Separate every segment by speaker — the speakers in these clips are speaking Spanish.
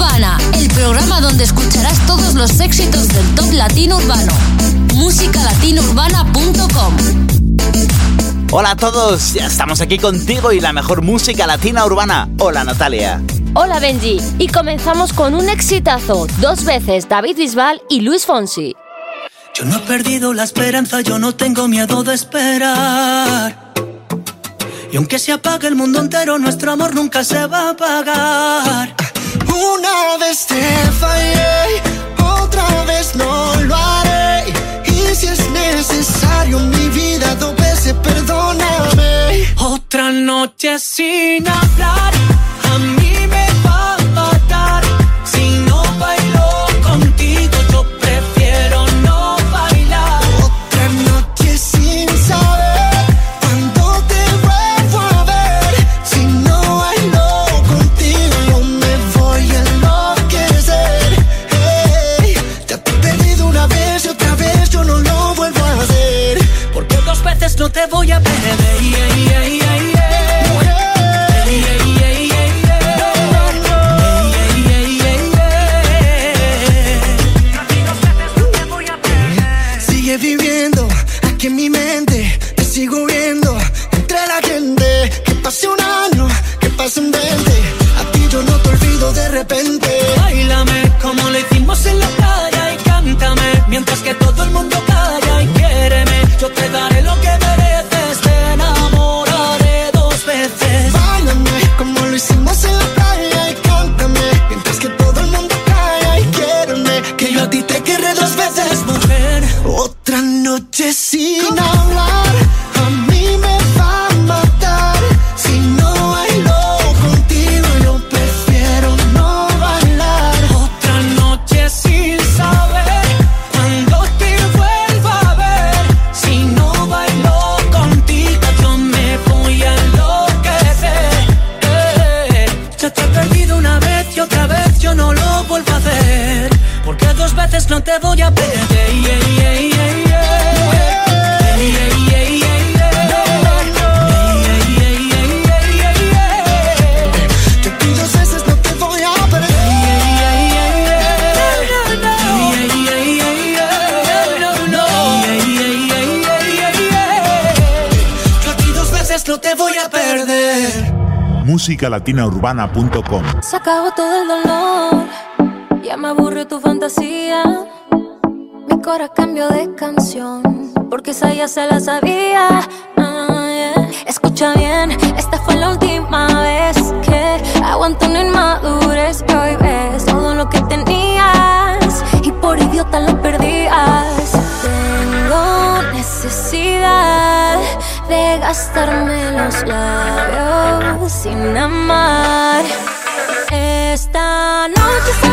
Speaker 1: Urbana, el programa donde escucharás todos los éxitos del top latino urbano. Musicalatinourbana.com
Speaker 2: Hola a todos, ya estamos aquí contigo y la mejor música latina urbana. Hola Natalia.
Speaker 3: Hola Benji, y comenzamos con un exitazo, dos veces David Bisbal y Luis Fonsi.
Speaker 4: Yo no he perdido la esperanza, yo no tengo miedo de esperar. Y aunque se apague el mundo entero, nuestro amor nunca se va a apagar.
Speaker 5: Una vez te fallé, otra vez no lo haré. Y si es necesario, mi vida dos veces perdóname.
Speaker 4: Otra noche sin hablar. A mientras que todo el mundo calla y quiéreme. Yo te daré lo que mereces, te enamoraré dos veces.
Speaker 5: Báilame como lo hicimos en la playa y cántame mientras que todo el mundo calla y quiéreme.
Speaker 4: Que yo a ti te querré dos veces, mujer.
Speaker 5: Otra noche sin hablar.
Speaker 6: musicalatinaurbana.com.
Speaker 3: Se acabó todo el dolor, ya me aburre tu fantasía. Mi cora cambio de canción, porque esa ya se la sabía. Ah, yeah. Escucha bien, esta fue la última vez que aguanto una inmadurez que hoy ves todo lo que tenías y por idiota lo perdías. Tengo necesidad de gastarme los labios sin amar. Esta noche
Speaker 2: se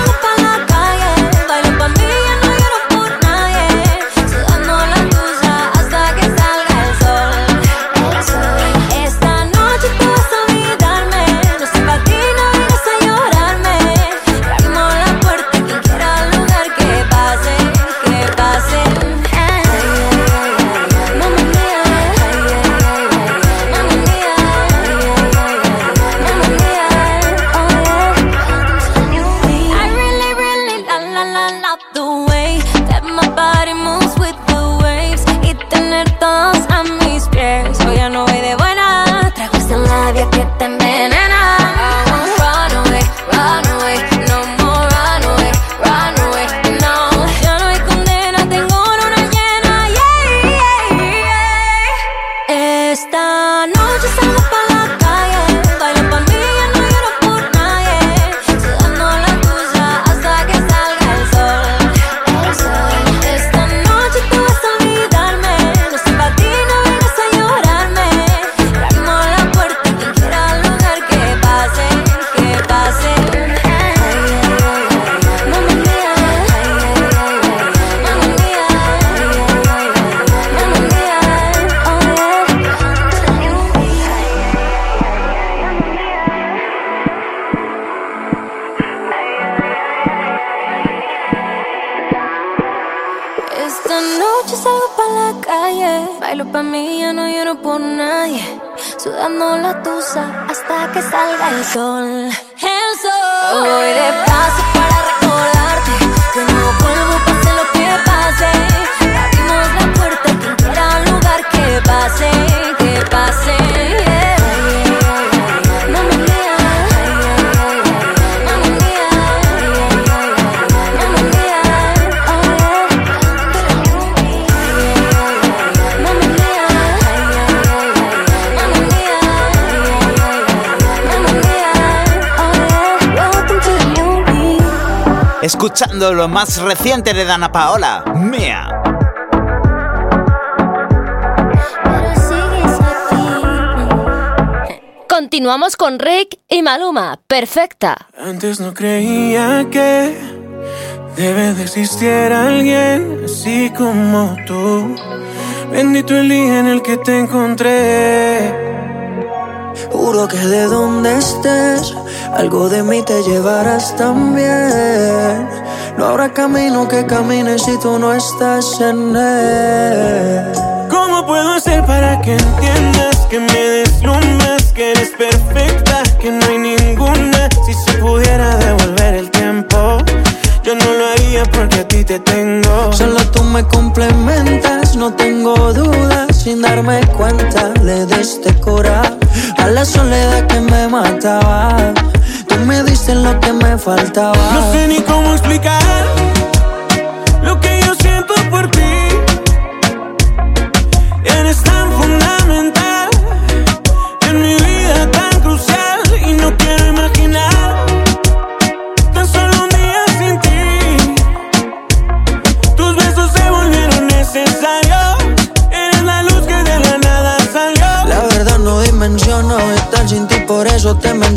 Speaker 2: más reciente de Dana Paola, Mía.
Speaker 1: Continuamos con Rick y Maluma, perfecta.
Speaker 7: Antes no creía que debe de existir alguien así como tú. Bendito el día en el que te encontré.
Speaker 8: Juro que de donde estés, algo de mí te llevarás también. No habrá camino que camine si tú no estás en él.
Speaker 7: ¿Cómo puedo hacer para que entiendas que me deslumbras, que eres perfecta, que no hay ninguna? Si se pudiera devolver el tiempo, yo no lo haría porque a ti te tengo.
Speaker 8: Solo tú me complementas, no tengo dudas, sin darme cuenta le diste cura a la soledad que me mataba. Tú me diste lo que me faltaba.
Speaker 7: No sé ni cómo explicar lo que yo siento por ti. Eres tan fundamental en mi vida, tan crucial y no quiero imaginar tan solo un día sin ti. Tus besos se volvieron necesarios. Eres la luz que de la nada salió.
Speaker 8: La verdad no dimensiono estar sin ti, por eso te menciono.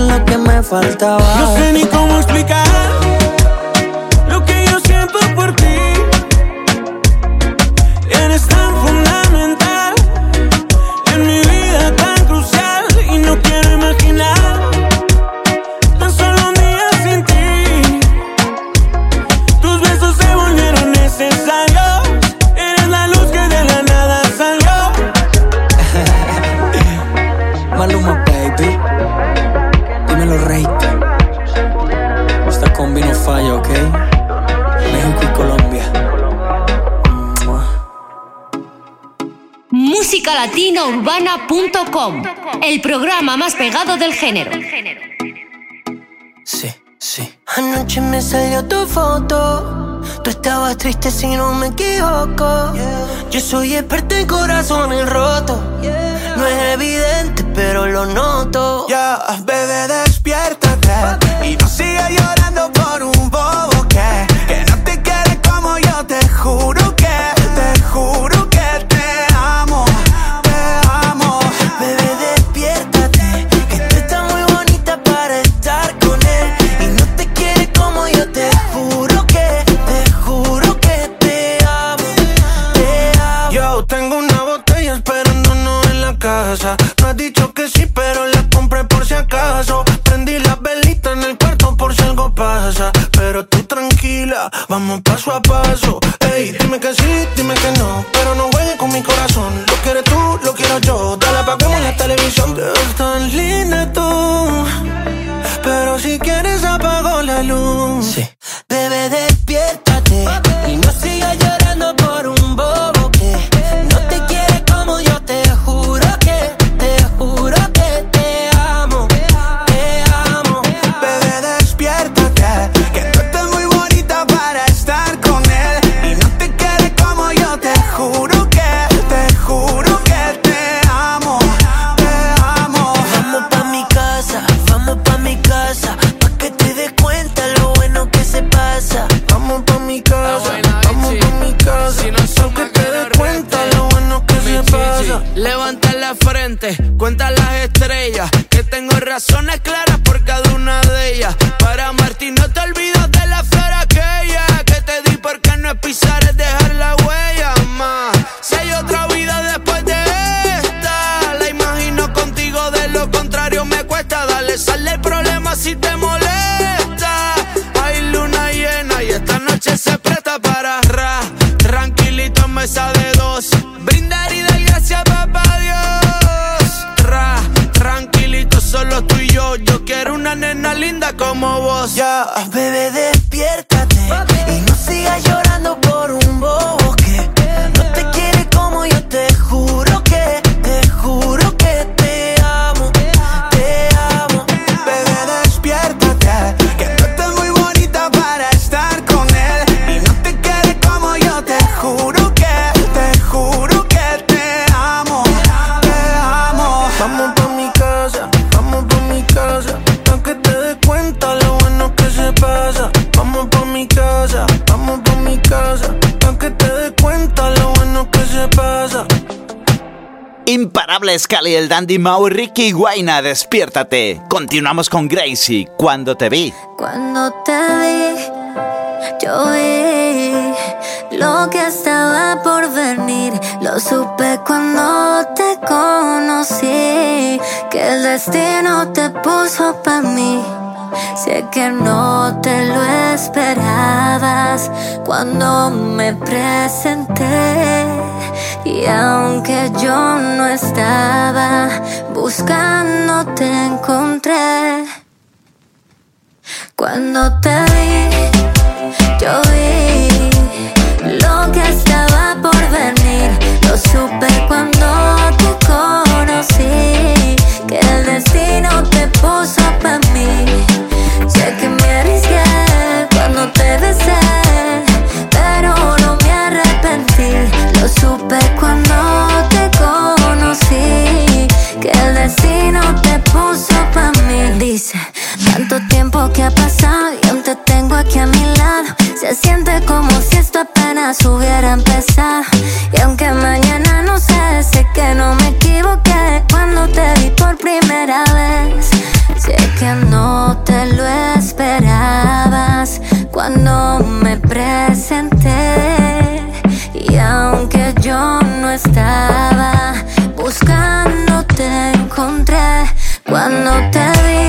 Speaker 8: Lo que me faltaba.
Speaker 7: No sé ni cómo explicar
Speaker 1: musicalatinaurbana.com, el programa más pegado del género.
Speaker 8: Sí, sí.
Speaker 9: Anoche me salió tu foto. Tú estabas triste si no me equivoco. Yo soy experto en corazones rotos. No es evidente, pero lo noto.
Speaker 7: Ya, bebé, despiértate vamos paso a paso.
Speaker 2: Imparables Cali el Dandy Mau, Ricky Guaina, despiértate. Continuamos con Gracie, cuando te vi.
Speaker 10: Cuando te vi, yo vi lo que estaba por venir. Lo supe cuando te conocí, que el destino te puso para mí. Sé que no te lo esperabas cuando me presenté. Y aunque yo no estaba buscando, te encontré. Cuando te vi, yo vi lo que estaba por venir. Lo supe cuando te conocí, que el destino te puso puso para mí. Dice, tanto tiempo que ha pasado y aún te tengo aquí a mi lado. Se siente como si esto apenas hubiera empezado. Y aunque mañana no sé, sé que no me equivoqué cuando te vi por primera vez. Sé que no te lo esperabas cuando me presenté. Y aunque yo no estaba buscando, te encontré cuando te vi.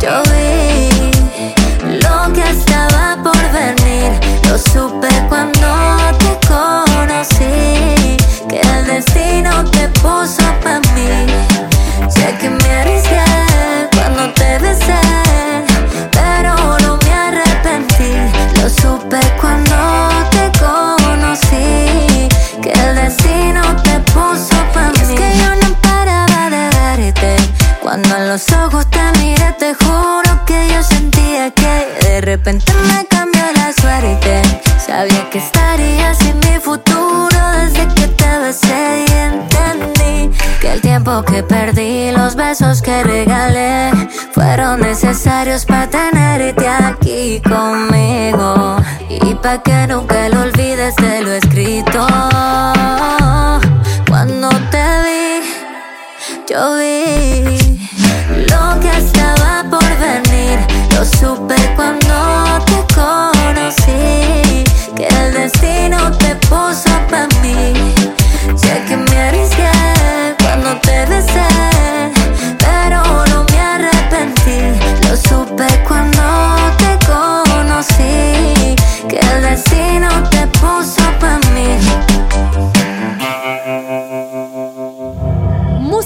Speaker 10: Yo vi lo que estaba por venir. Lo supe cuando te conocí. Que el destino te puso para mí. Sé que me arriesgué Cuando en los ojos te miré, te juro que yo sentía que de repente me cambió la suerte. Sabía que estarías en mi futuro desde que te besé y entendí que el tiempo que perdí, los besos que regalé, fueron necesarios para tenerte aquí conmigo. Y para que nunca lo olvides de lo escrito. Cuando te yo vi lo que estaba por venir. Lo supe cuando te conocí. Que el destino te puso para mí. Sé que me arriesgué cuando te besé. Pero no me arrepentí. Lo supe cuando te conocí. Que el destino te puso para mí.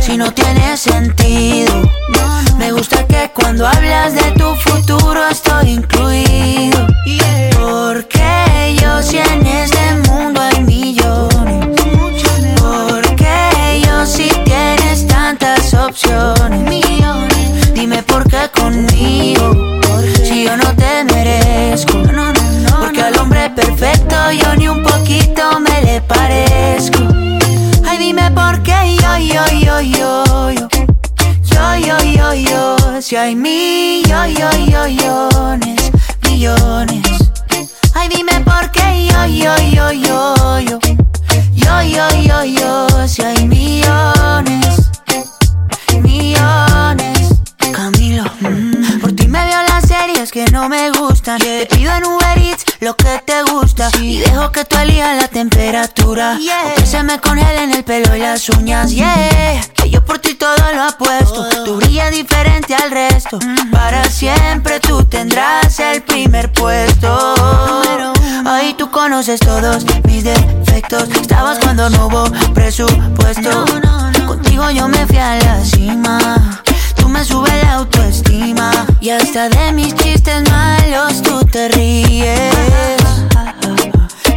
Speaker 11: si no tiene sentido. Me gusta que cuando hablas de tu futuro estoy incluido. Porque yo si en este mundo hay millones. Porque yo si tienes tantas opciones. Dime por qué conmigo si yo no te merezco. Porque al hombre perfecto yo ni un poquito me le parezco. Ay, dime por yo, yo, yo, yo, yo. Yo, yo, yo. Si hay millones, millones. Ay, dime por qué yo, yo, yo, yo, yo. Yo, yo, yo, yo. Si hay millones. Que no me gustan. Te pido en Uber Eats lo que te gusta y dejo que tú elijas la temperatura. Que se me congelen el pelo y las uñas, yeah. Que yo por ti todo lo apuesto. Tú brillas diferente al resto. Mm. Para siempre tú tendrás el primer puesto. Ahí tú conoces todos mis defectos. Estabas cuando no hubo presupuesto. Contigo yo me fui a la cima me sube la autoestima y hasta de mis chistes malos tú te ríes.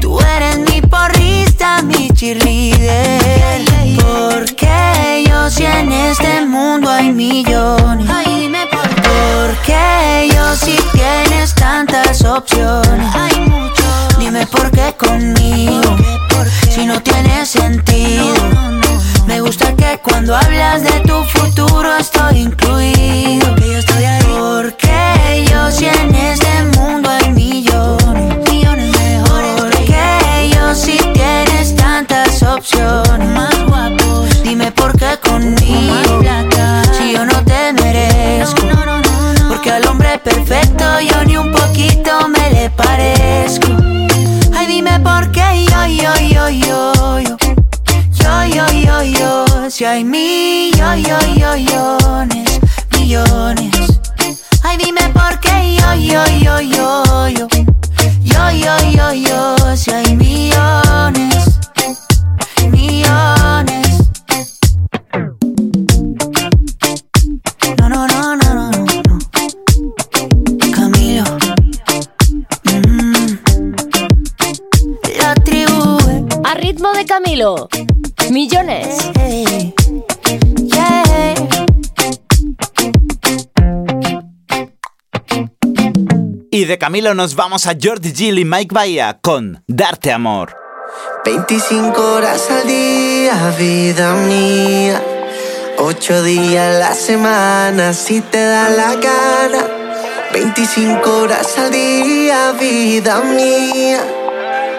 Speaker 11: Tú eres mi porrista, mi cheerleader. Porque yo si en este mundo hay millones. Porque yo si tienes tantas opciones. Dime por qué conmigo. Si no tiene sentido. Me gusta que cuando hablas de tu futuro estoy incluido. Que yo estoy ahí. Porque yo si en este mundo hay millones, millones mejores. Porque yo si tienes tantas opciones, más guapos. Dime por qué conmigo. Si yo no te merezco. Porque al hombre perfecto yo ni un poquito me le parezco. Ay, dime por qué yo yo, yo, yo, si hay millones, millones. Ay, dime por qué yo, yo, yo, yo, yo. Yo, yo, yo, yo, si hay millones, millones. No, no, no, no, no, no. Camilo. Mm. La tribu.
Speaker 12: A ritmo de Camilo. Millones.
Speaker 2: Y de Camilo nos vamos a Jordi Gill y Mike Bahía con Darte Amor.
Speaker 13: 25 horas al día, vida mía. 8 días a la semana, si te da la gana. 25 horas al día, vida mía.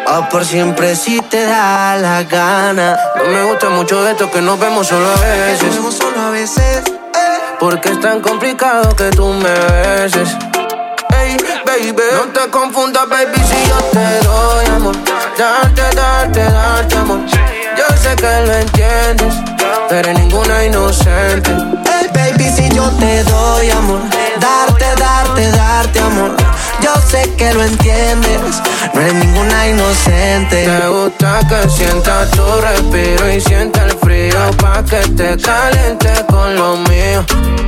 Speaker 13: O por siempre si te da la gana.
Speaker 14: No me gusta mucho esto que nos vemos solo a veces.
Speaker 13: Nos solo a veces.
Speaker 14: Eh. Porque es tan complicado que tú me beses. Hey, baby, no te confundas, baby, si yo te doy amor. Darte, darte, darte amor. Yo sé que lo entiendes, pero ninguna inocente.
Speaker 13: Hey, baby, si yo te doy amor. Darte, darte, darte amor. Yo sé que lo entiendes, no eres ninguna inocente.
Speaker 14: Me gusta que sientas tu respiro y sienta el frío pa' que te caliente con lo mío.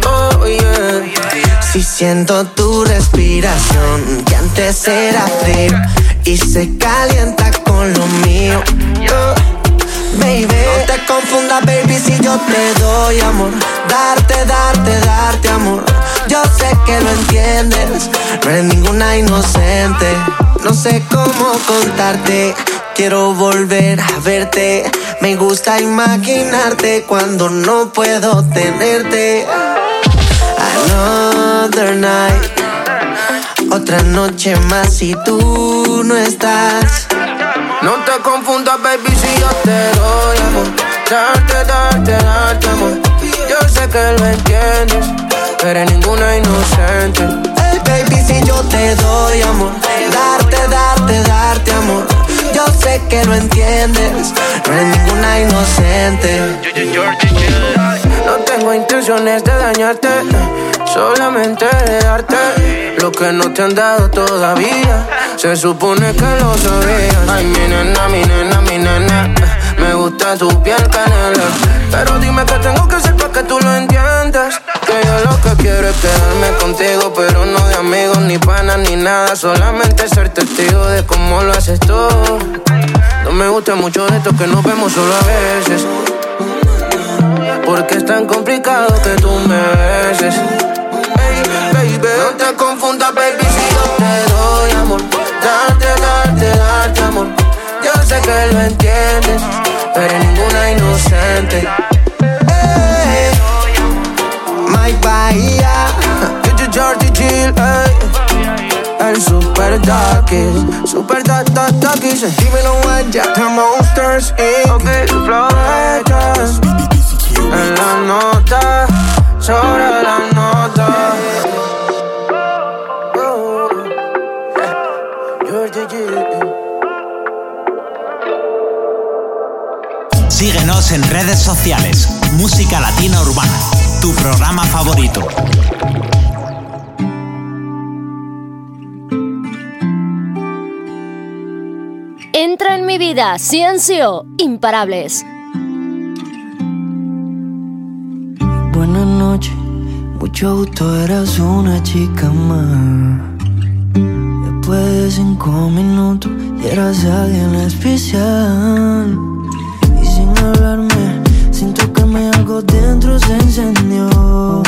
Speaker 14: Oh yeah.
Speaker 13: Si siento tu respiración, que antes era frío y se calienta con lo mío. Oh, baby, no te confundas, baby, si yo te doy amor. Darte, darte, darte amor yo sé que lo entiendes, no eres ninguna inocente. No sé cómo contarte, quiero volver a verte. Me gusta imaginarte cuando no puedo tenerte. Another night, otra noche más y tú no estás.
Speaker 14: No te confundas, baby, si yo te doy amor. Darte, darte, darte amor. Yo sé que lo entiendes eres ninguna inocente.
Speaker 13: Hey baby, si yo te doy amor, darte, darte, darte amor. Yo sé que lo entiendes, no eres ninguna inocente.
Speaker 14: No tengo intenciones de dañarte, solamente de darte lo que no te han dado todavía. Se supone que lo sabías. Ay, mi nena, mi nena, mi nena. Me gusta tu piel canela. Pero dime qué tengo que hacer para que tú lo entiendas. Que yo lo que quiero es quedarme contigo, pero no de amigos, ni panas, ni nada. Solamente ser testigo de cómo lo haces tú. No me gusta mucho de esto que nos vemos solo a veces. Porque es tan complicado que tú me beses. Hey, baby, no te confundas, baby, si yo te doy amor. Darte, darte, darte amor. Yo sé que lo entiendes pero ninguna inocente.
Speaker 13: Hey, Mike Bahía,
Speaker 14: yo Georgie Jill, El super darkies, super dark, dark, darkies.
Speaker 13: Dímelo guaya,
Speaker 14: The Monsters Inc. Ok, floretas. Síguenos en
Speaker 15: redes sociales. Música Latina Urbana, tu programa favorito.
Speaker 12: Entra en mi vida, Ciencio, imparables.
Speaker 16: Buenas noches, mucho gusto, eras una chica más. Después de cinco minutos, y eras alguien especial. Y sin hablarme, sin tocarme, algo dentro se encendió.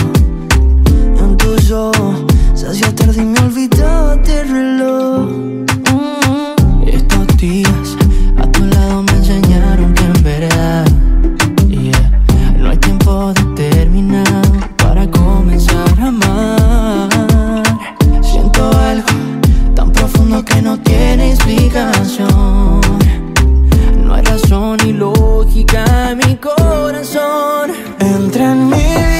Speaker 16: En tus ojos, se hacía tarde y me olvidaba del reloj. Mm, Estos días, a tu lado me enseñaron que en verdad, profundo que no tiene explicación. No hay razón ni lógica mi corazón. Entra en mi vida,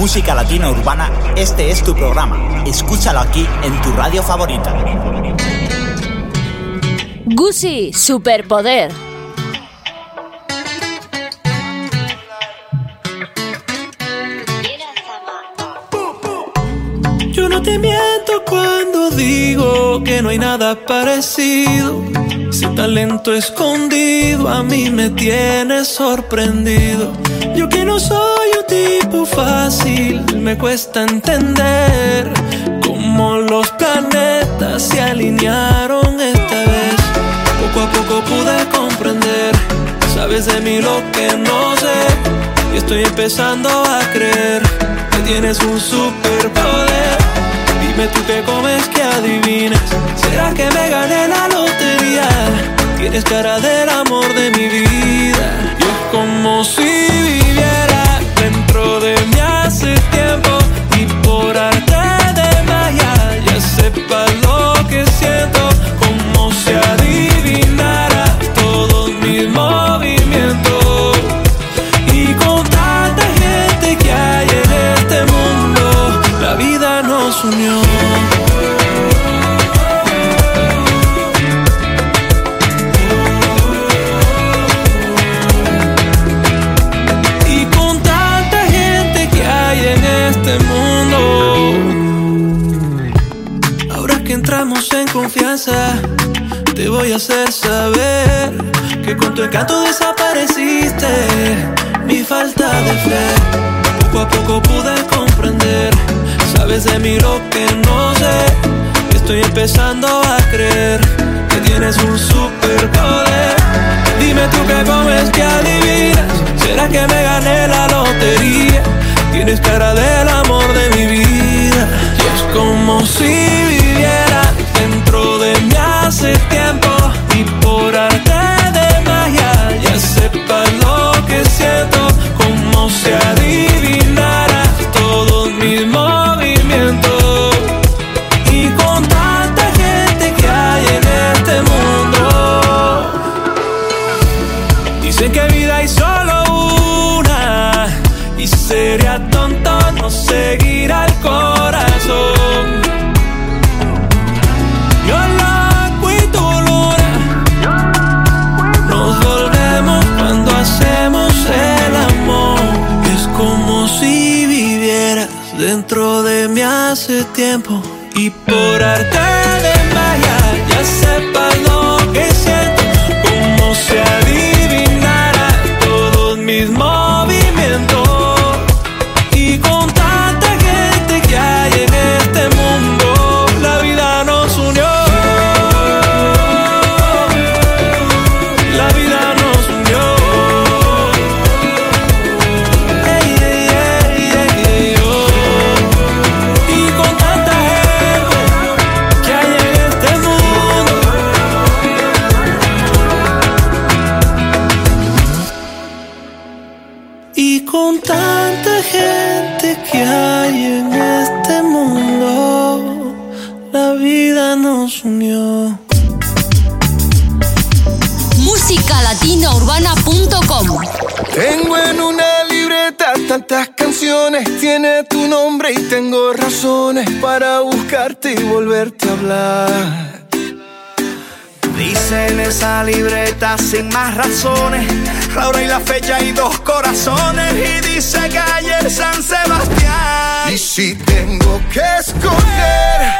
Speaker 2: música latina urbana, este es tu programa. Escúchalo aquí en tu radio favorita.
Speaker 12: Gucci, superpoder.
Speaker 17: Yo no te miento cuando digo que no hay nada parecido. Ese talento escondido a mí me tiene sorprendido. Yo que no soy tipo fácil, me cuesta entender cómo los planetas se alinearon esta vez. Poco a poco pude comprender, sabes de mí lo que no sé. Y estoy empezando a creer que tienes un superpoder. Dime tú qué comes, que adivinas. ¿Será que me gané la lotería? Tienes cara del amor de mi vida. Y es como si hace tiempo. Y por arte de magia ya sepa lo que siento. En confianza, te voy a hacer saber que con tu encanto desapareciste mi falta de fe. Poco a poco pude comprender, Sabes de mí lo que no sé. Estoy empezando a creer que tienes un superpoder. Dime tú qué comes que adivinas. ¿Será que me gané la lotería? Tienes cara del amor de mi vida. Y es como si hace tiempo. Y por arte hace
Speaker 18: sin más razones, la hora y la fecha y dos corazones. Y dice calle San Sebastián.
Speaker 19: Y si tengo que escoger,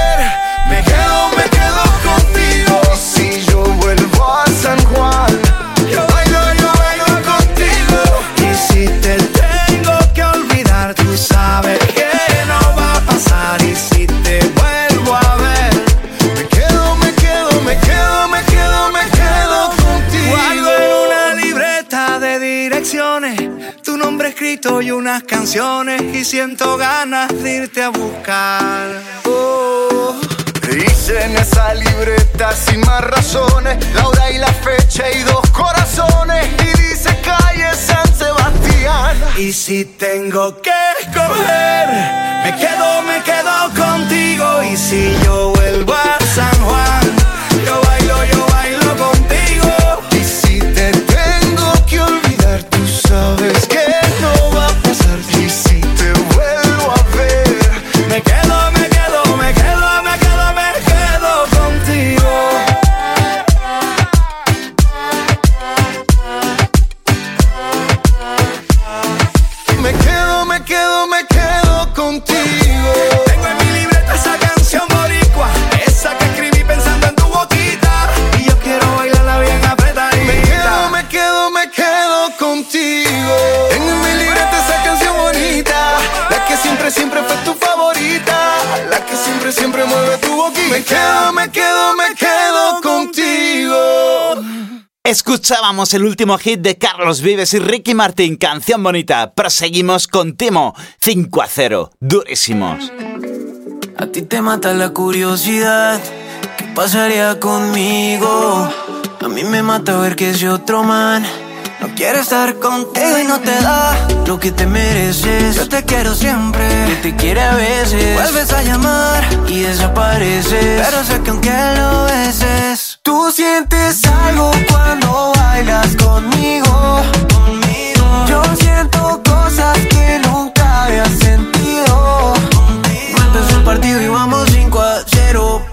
Speaker 18: siento ganas de irte a buscar.
Speaker 19: Oh, Dice en esa libreta sin más razones La hora y la fecha y dos corazones Y dice calle San Sebastián
Speaker 18: Y si tengo que escoger, me quedo, me quedo contigo. Y si yo vuelvo a San Juan, yo bailo, yo bailo contigo.
Speaker 19: Y si te tengo que olvidar Tú sabes
Speaker 2: Escuchábamos el último hit de Carlos Vives y Ricky Martín, canción bonita. Proseguimos con Timo, 5 a 0, durísimos.
Speaker 16: A ti te mata la curiosidad. ¿Qué pasaría conmigo? A mí me mata ver que es otro man. No quiere estar contigo y no te da lo que te mereces. Yo te quiero siempre, que te quiere a veces. Vuelves a llamar y desapareces. Pero sé que aunque lo beses, tú sientes algo cuando bailas conmigo. Conmigo. Yo siento cosas que nunca había sentido. No empezó el partido y vamos 5 a 0.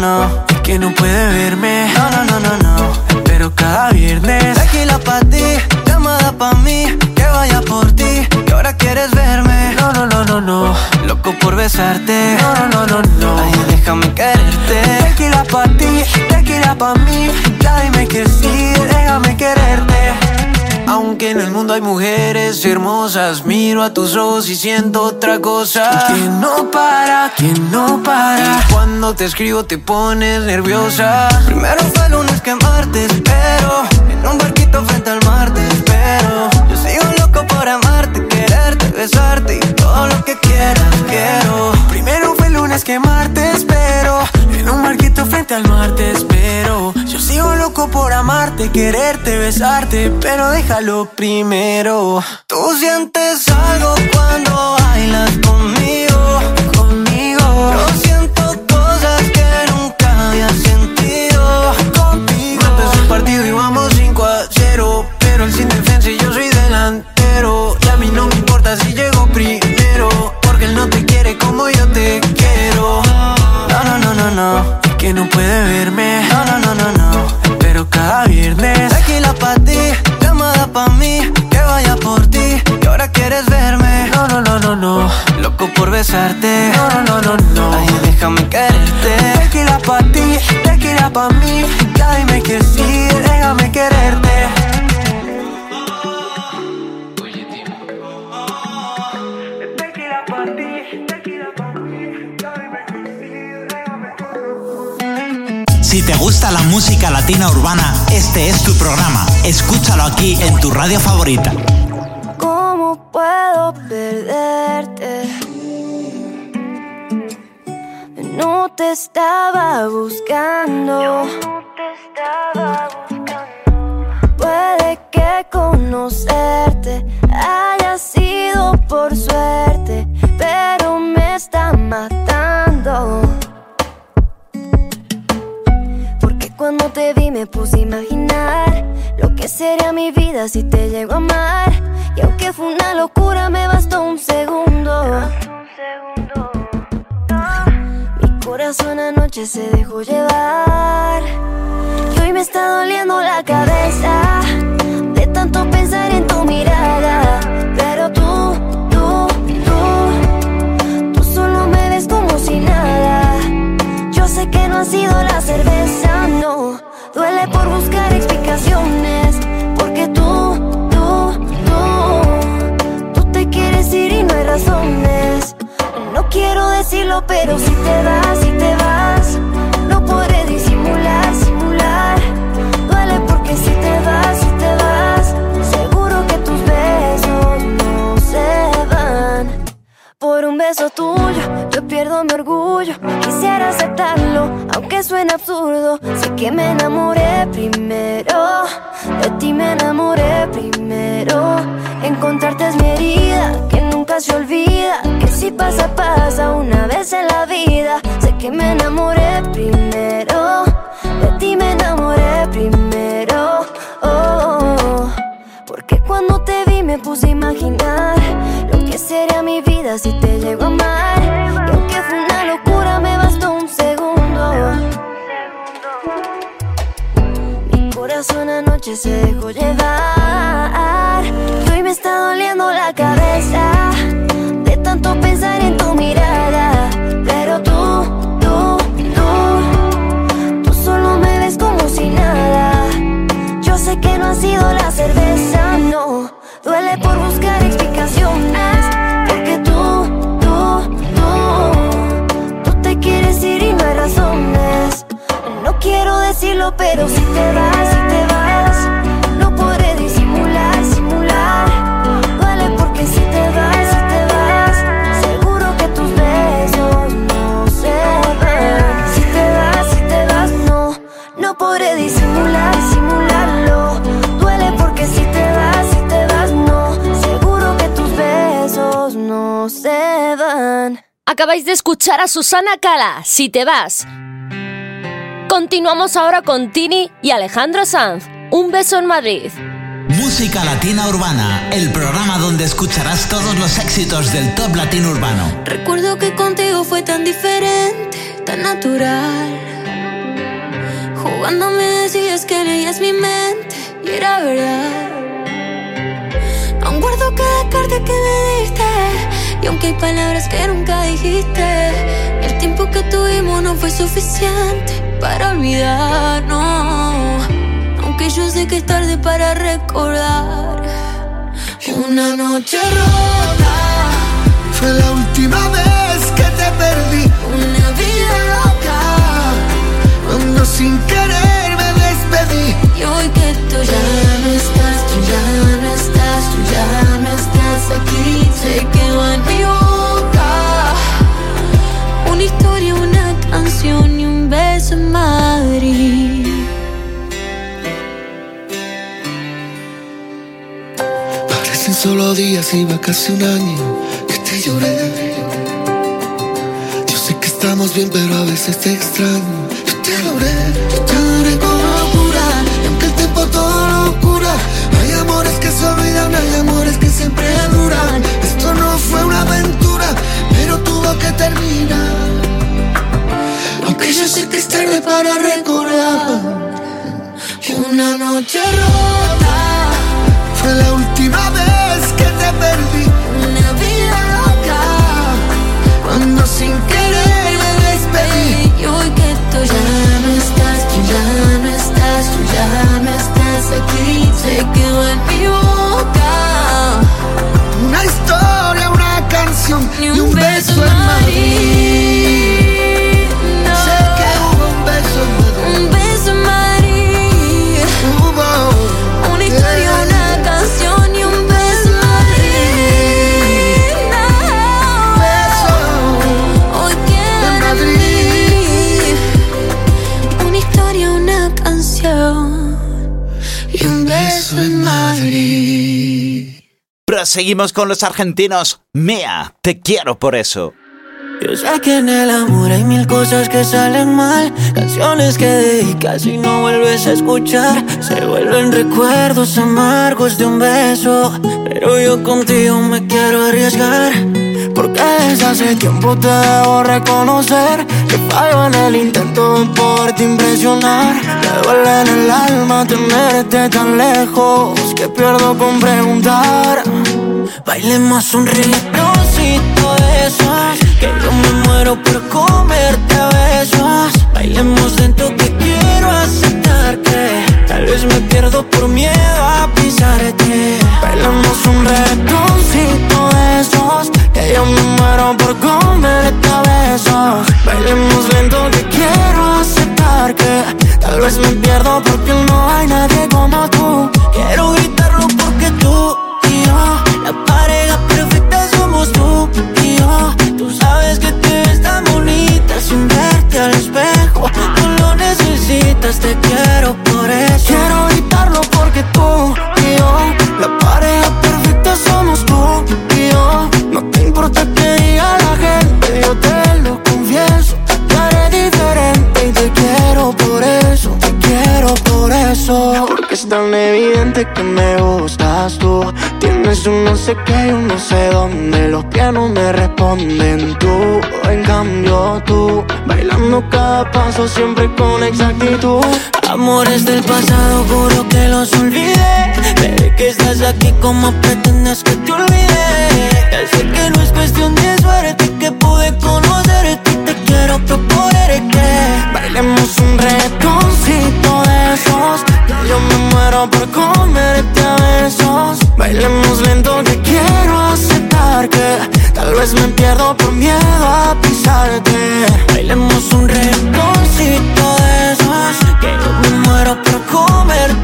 Speaker 16: No, no, no, no. Es que no puede verme. No, no, no, no, no. Pero cada viernes. Tequila pa' ti, llamada pa' mí. Que vaya por ti. Que ahora quieres verme. No, no, no, no, no. Loco por besarte. No, no, no, no, no. Ay, déjame quererte. Tequila pa' ti, tequila pa' mí. Ya dime que sí, déjame quererte. Aunque en el mundo hay mujeres hermosas, miro a tus ojos y siento otra cosa. Que no para, que no para. Y cuando te escribo te pones nerviosa. Primero fue lunes que martes, pero en un barquito frente al mar te espero. Yo sigo loco por amarte, quererte, besarte y todo lo que quieras quiero. Primero fue lunes que martes, pero en un barquito frente al mar te espero. Sigo loco por amarte, quererte, besarte, pero déjalo primero. Tú sientes algo cuando bailas conmigo, conmigo. Yo siento cosas que nunca había sentido contigo. Empezó el partido y vamos 5 a 0, pero el sin defensa y yo soy delantero. Y a mí no me importa si llego primero, porque él no te quiere como yo te quiero. No, no, no, no, no, que no puede verme. No, no, no, no, no, pero cada viernes. Tequila pa' ti, llamada pa' mí, que vaya por ti. Y ahora quieres verme. No, no, no, no, no, loco por besarte. No, no, no, no, no, ay, déjame quererte. Tequila pa' ti, tequila pa' mí. Ya dime que sí, déjame quererte.
Speaker 2: Si te gusta la música latina urbana, este es tu programa. Escúchalo aquí en tu radio favorita.
Speaker 20: ¿Cómo puedo perderte? No te estaba buscando. Puede que conocerte haya sido por suerte, pero me está matando. Cuando te vi me puse a imaginar lo que sería mi vida si te llego a amar. Y aunque fue una locura, me bastó un segundo. Mi corazón anoche se dejó llevar. Y hoy me está doliendo la cabeza de tanto pensar en tu mirada. Pero sé que no ha sido la cerveza, no. Duele por buscar explicaciones. Porque tú, tú, tú, tú te quieres ir y no hay razones. No quiero decirlo, pero si te vas, si te vas, no podré disimular, beso tuyo, yo pierdo mi orgullo. Quisiera aceptarlo, aunque suene absurdo. Sé que me enamoré primero. De ti me enamoré primero. Encontrarte es mi herida, que nunca se olvida. Que si pasa, pasa una vez en la vida. Sé que me enamoré primero. De ti me enamoré primero. Oh, porque cuando te vi me puse a imaginar lo que sería mi vida si te llego a amar. Y aunque fue una locura, me bastó un segundo. Mi corazón anoche se dejó llevar. Y hoy me está doliendo la cabeza de tanto pensar en tu mirada. Pero tú, tú, tú, tú solo me ves como si nada. Yo sé que no ha sido la cerveza, no. Duele por buscar explicaciones. Porque tú, tú, tú, tú te quieres ir y no hay razones. No quiero decirlo, pero si te vas, si te vas, no podré disimular, simular. Duele porque si te vas, si te
Speaker 10: vas, seguro que tus besos no se ven. Si te vas, si te vas, no, no podré disimular.
Speaker 1: Acabáis de escuchar a Susana Cala, Si te vas. Continuamos ahora con Tini y Alejandro Sanz. Un beso en Madrid.
Speaker 20: Música Latina Urbana, el programa donde escucharás todos los éxitos del top latino urbano.
Speaker 10: Recuerdo que contigo fue tan diferente, tan natural. Jugando me decías que leías mi mente y era verdad. Aún guardo cada carta que me diste y aunque hay palabras que nunca dijiste, el tiempo que tuvimos no fue suficiente para olvidarnos. Aunque yo sé que es tarde para recordar una noche rota.
Speaker 5: Fue la última vez que te perdí.
Speaker 10: Una vida loca.
Speaker 5: Cuando sin querer me despedí.
Speaker 10: Y hoy que tú ya y
Speaker 5: va casi un año que te lloré. Yo sé que estamos bien, pero a veces te extraño. Yo te adoré, yo te adoré con locura. Y aunque el tiempo todo lo cura, hay amores que se olvidan, hay amores que siempre duran. Esto no fue una aventura, pero tuvo que terminar. Aunque yo sé que es tarde para recordar. Una noche rota. Fue la última vez perdí.
Speaker 10: Una vida loca.
Speaker 5: Cuando sin querer me despedí.
Speaker 10: Y hoy que tú ya no estás, tú ya no estás, tú ya no estás aquí. Se quedó en mi boca.
Speaker 5: Una historia, una canción y un, beso en Madrid.
Speaker 10: No.
Speaker 2: Proseguimos con los argentinos. Mea, te quiero por eso.
Speaker 9: Yo sé que en el amor hay mil cosas que salen mal Canciones que dedicas y no vuelves a escuchar Se vuelven recuerdos amargos de un beso Pero yo contigo me quiero arriesgar Porque desde hace tiempo te debo reconocer Que fallo en el intento de poderte impresionar. Me duele en el alma tenerte tan lejos Que pierdo con preguntar. Bailemos un ritmocito de esos Que yo me muero por comerte besos. Bailemos lento que quiero aceptar que Tal vez me pierdo por miedo a pisarte. Bailemos un ratoncito de esos yo me muero por comerte a besos Bailemos lento que quiero aceptar que Tal vez me pierdo porque no hay nadie como tú. Quiero gritarlo porque tú y yo La pareja perfecta somos tú y yo. Tú sabes que te ves tan bonita sin verte al espejo. Tú lo necesitas, te quiero por eso. Quiero gritarlo porque tú yo te lo confieso Te haré diferente y te quiero por eso Te quiero por eso. Porque es tan evidente que me gustas tú Tienes un no sé qué y un no sé dónde Los pies no me responden tú. En cambio tú Bailando cada paso siempre con exactitud. Amores del pasado juro que los olvidé. Pero que estás aquí como pretendes que te olvide Ya sé que no es cuestión de suerte que pude conocerte y te quiero proponer que Bailemos un retoncito de esos Que yo me muero por comerte a besos. Bailemos lento que quiero aceptar que Tal vez me pierdo por miedo a pisarte. Bailemos un retoncito de esos Que yo me muero por comerte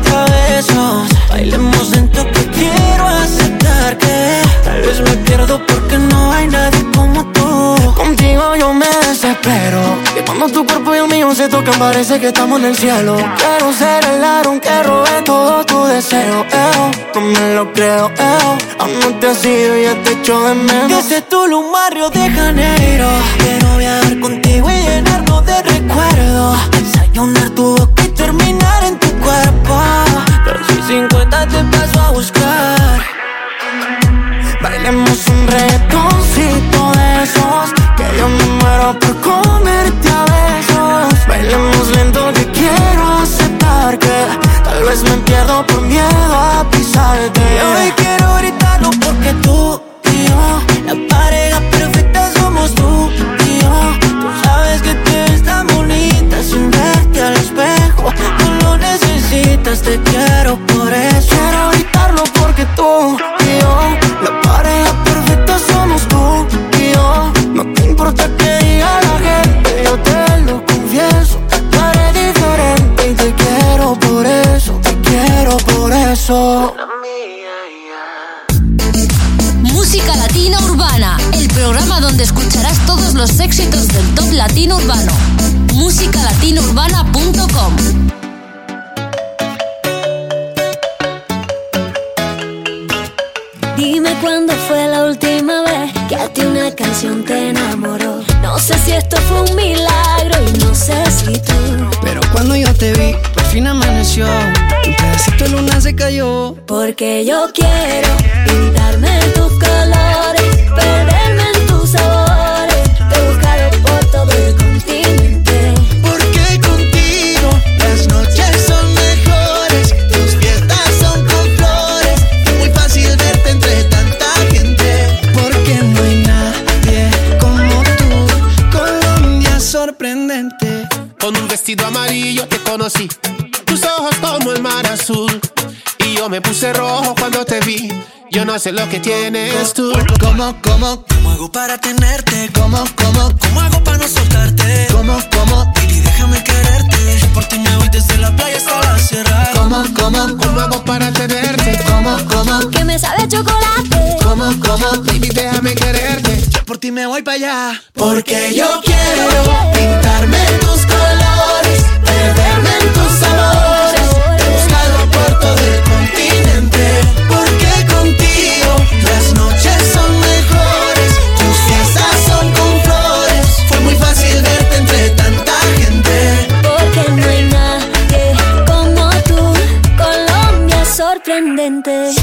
Speaker 9: como tú yo tu cuerpo y el mío se tocan parece que estamos en el cielo. Quiero ser el aaron que robe todo tu deseo. Eh, no me lo creo, eh, aún te has ido y ya te echo de menos. Desde Tulum, barrio de Janeiro, quiero viajar contigo y llenarnos de recuerdos. Desayunar tu boca y terminar en tu cuerpo. Pero si 50 te paso a buscar. Bailemos un reggaetoncito de esos Que yo me muero por comerte a besos. Bailemos lento que quiero aceptar que Tal vez me pierdo por miedo a pisarte. Y hoy quiero gritarlo porque tú y yo La pareja perfecta somos tú y yo. Tú sabes que te tan bonita sin verte al espejo. No lo necesitas, te quiero por eso. Quiero gritarlo porque tú
Speaker 1: los éxitos del top latino urbano. musicalatinourbana.com
Speaker 10: Dime cuándo fue la última vez que a ti una canción te enamoró. No sé si esto fue un milagro y no sé si tú.
Speaker 9: Pero cuando yo te vi, por fin amaneció Un pedacito de luna se cayó
Speaker 10: Porque yo quiero pintarme tus colores,
Speaker 3: vestido amarillo te conocí, tus ojos como el mar azul. Y yo me puse rojo cuando te vi. Yo no sé lo que tienes tú.
Speaker 5: ¿Cómo, cómo,
Speaker 9: ¿Cómo hago para tenerte?
Speaker 5: cómo, cómo,
Speaker 9: ¿Cómo hago para no soltarte?
Speaker 5: cómo, cómo,
Speaker 9: Baby, déjame quererte Por ti me voy desde la playa hasta la sierra
Speaker 5: cómo, cómo,
Speaker 3: ¿Cómo hago para tenerte?
Speaker 5: cómo, cómo,
Speaker 10: Que me sabe a chocolate.
Speaker 5: cómo, cómo,
Speaker 3: Baby, déjame quererte.
Speaker 9: Por ti me voy para allá
Speaker 5: Porque yo quiero pintarme tus colores, perderme en tus sabores. Te he buscado por todo el continente. Porque contigo las noches son mejores, tus fiestas son con flores. Fue muy fácil verte entre tanta gente.
Speaker 10: Porque no hay nadie como tú. Colombia sorprendente.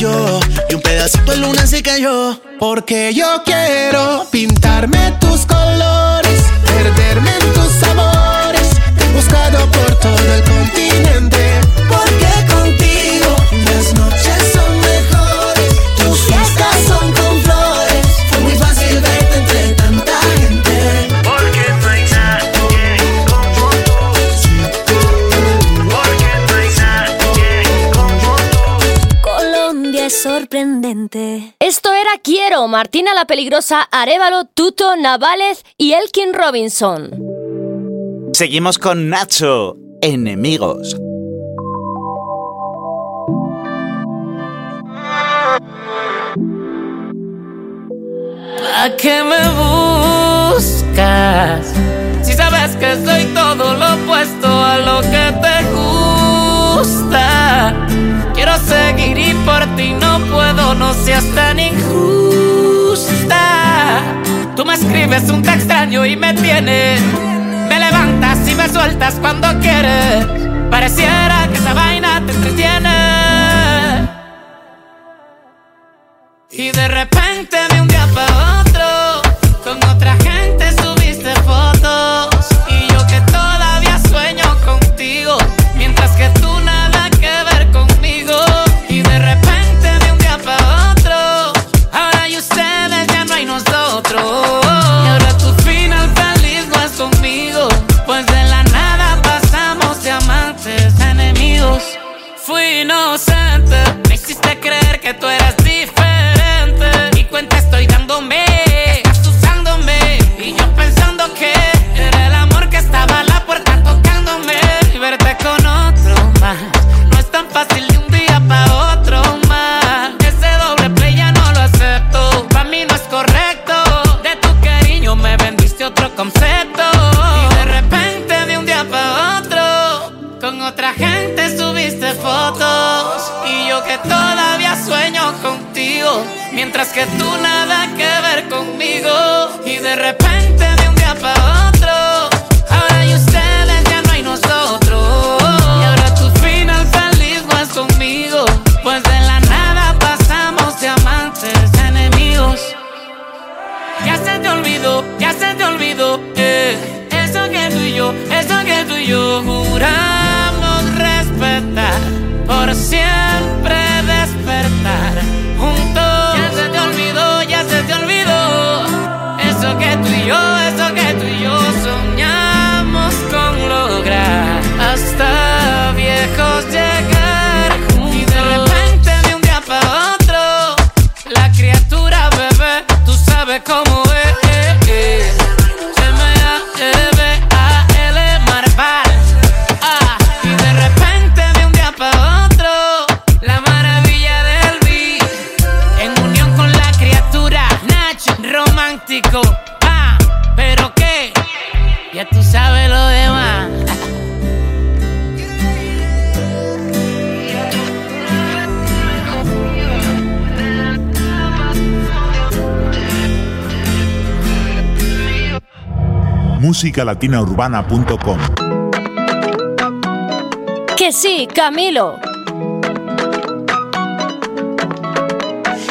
Speaker 5: Y un pedacito de luna se cayó.
Speaker 3: Porque yo quiero pintarme tus colores, perderme en tus sabores. Te he buscado por todo el continente.
Speaker 12: Esto era Quiero, Martina la Peligrosa, Arevalo, Tuto, Navález y Elkin Robinson.
Speaker 2: Seguimos con Nacho, enemigos.
Speaker 21: ¿A qué me buscas? Si sabes que soy todo lo opuesto a lo que te gusta. Quiero seguir y por ti no puedo, no seas tan injusta. Tú me escribes un texto extraño y me tienes. Me levantas y me sueltas cuando quieres. Pareciera que esa vaina te entretiene. Y de repente de un día para otro, con otra que tú eras diferente. Y cuenta estoy dándome, estás. Y yo pensando que era el amor que estaba a la puerta tocándome. Y verte con otro más, no es tan fácil Mientras que tú nada que ver conmigo. Y de repente Hasta
Speaker 4: musicalatinaurbana.com
Speaker 12: Que sí, Camilo.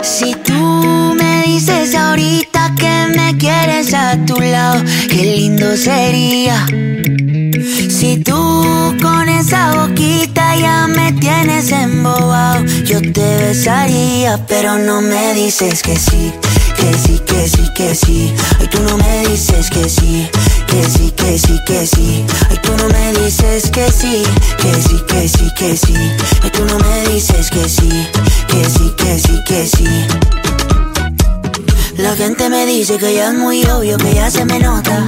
Speaker 11: Si tú me dices ahorita que me quieres a tu lado, qué lindo sería. Si tú con esa boquita ya me tienes embobado, yo te besaría, pero no me dices que sí, que sí, que sí, que sí. Ay, tú no me dices que sí, que sí, que sí, que sí. Ay, tú no me dices que sí, que sí, que sí, que sí. Ay, tú no me dices que sí, que sí, que sí, que sí. La gente me dice que ya es muy obvio, que ya se me nota.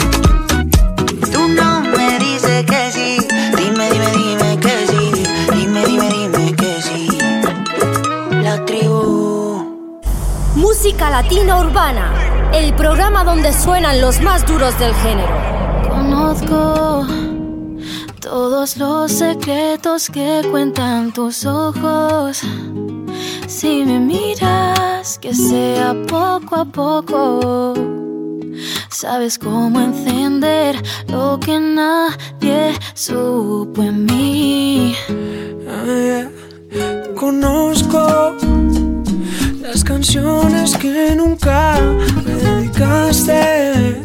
Speaker 12: Música Latina Urbana, el programa donde suenan los más duros del género.
Speaker 10: Conozco todos los secretos que cuentan tus ojos. Si me miras, que sea poco a poco. Sabes cómo encender lo que nadie supo en mí.
Speaker 18: Conozco las canciones que nunca me dedicaste,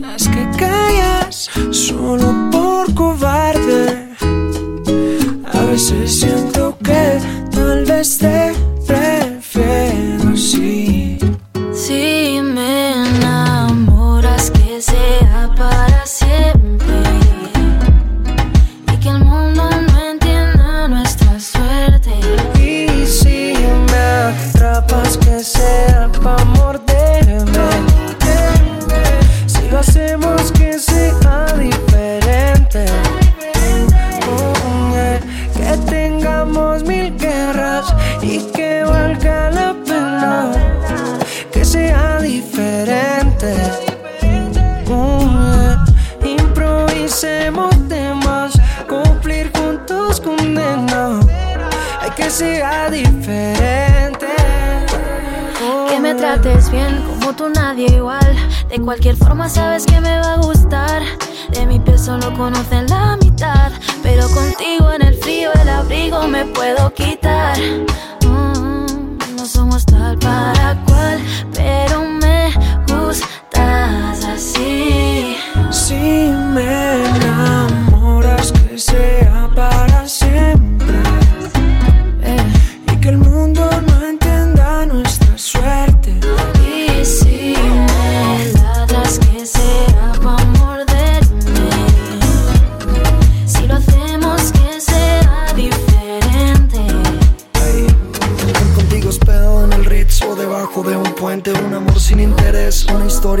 Speaker 18: las que callas solo por cobarde. A veces siento que tal vez te prefiero Conversemos temas, cumplir juntos condenas. Hay que sea diferente.
Speaker 10: Que me trates bien, como tú nadie igual. De cualquier forma sabes que me va a gustar. De mi piel solo conocen la mitad, pero contigo en el frío el abrigo me puedo quitar. Mm, no somos tal para cual, pero me gustas así.
Speaker 17: Sí me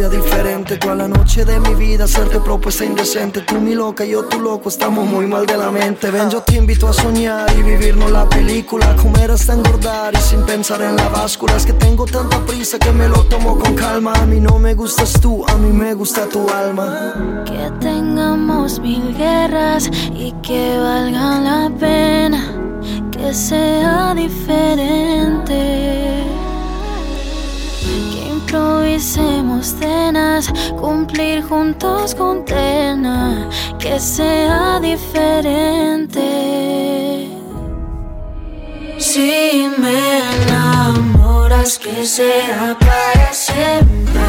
Speaker 18: historia diferente. Toda la noche de mi vida hacerte propuesta indecente. Tú mi loca, yo tu loco, estamos muy mal de la mente. Ven, yo te invito a soñar y vivirnos la película. Comer hasta engordar y sin pensar en la báscula. Es que tengo tanta prisa que me lo tomo con calma. A mí no me gustas tú, a mí me gusta tu alma.
Speaker 10: Que tengamos mil guerras y que valgan la pena Que sea diferente improvisemos cenas, cumplir juntos condena Que sea diferente. Si me enamoras que sea para siempre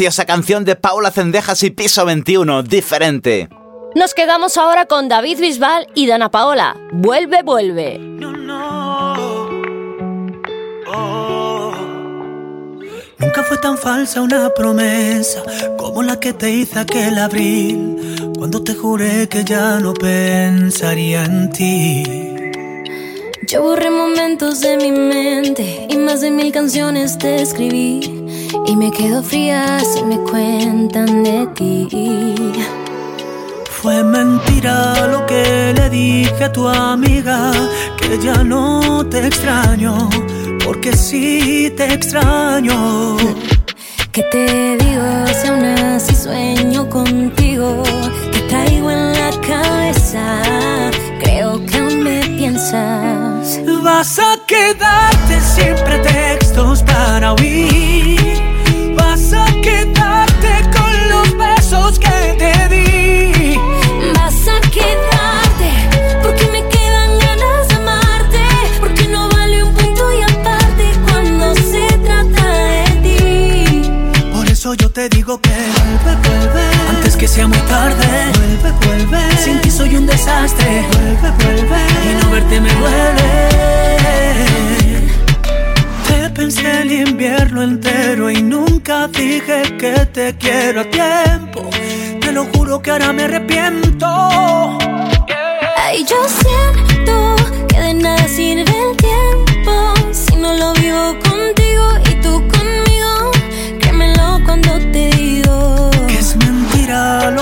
Speaker 2: Preciosa canción de Paula Cendejas y Piso 21, diferente.
Speaker 12: Nos quedamos ahora con David Bisbal y Dana Paola. Vuelve, vuelve.
Speaker 4: Nunca fue tan falsa una promesa como la que te hice aquel abril, cuando te juré que ya no pensaría en ti.
Speaker 10: Yo borré momentos de mi mente y más de mil canciones te escribí. Y me quedo fría si me cuentan de ti.
Speaker 4: Fue mentira lo que le dije a tu amiga, que ya no te extraño, porque sí te extraño.
Speaker 10: ¿Qué te digo si aún así sueño contigo? Te traigo en la cabeza, creo que aún me piensas.
Speaker 4: Vas a quedarte sin pretextos para huir. Sea muy tarde, vuelve, vuelve. Sin ti soy un desastre, vuelve, vuelve. Y no verte me duele. Te pensé el invierno entero y nunca dije que te quiero a tiempo. Te lo juro que ahora me arrepiento.
Speaker 10: Ay, yo siento que de nada sirve el tiempo si no lo vivo contigo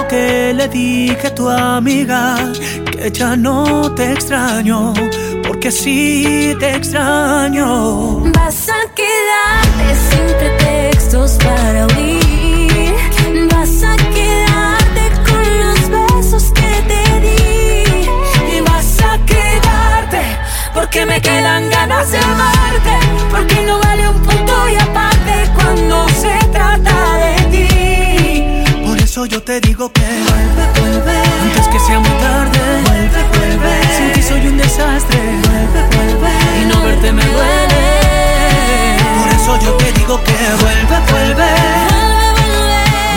Speaker 4: que le dije a tu amiga, que ya no te extraño, porque sí te extraño.
Speaker 10: Vas a quedarte sin pretextos para huir. Vas a quedarte con los besos que te di.
Speaker 4: Y vas a quedarte porque me quedan ganas de amarte, porque no vale un punto y aparte cuando se trata eso yo te digo que vuelve, vuelve. Antes que sea muy tarde, vuelve, vuelve. Sin ti soy un desastre, vuelve, vuelve. Y no verte me duele. Por eso yo te digo que vuelve, vuelve.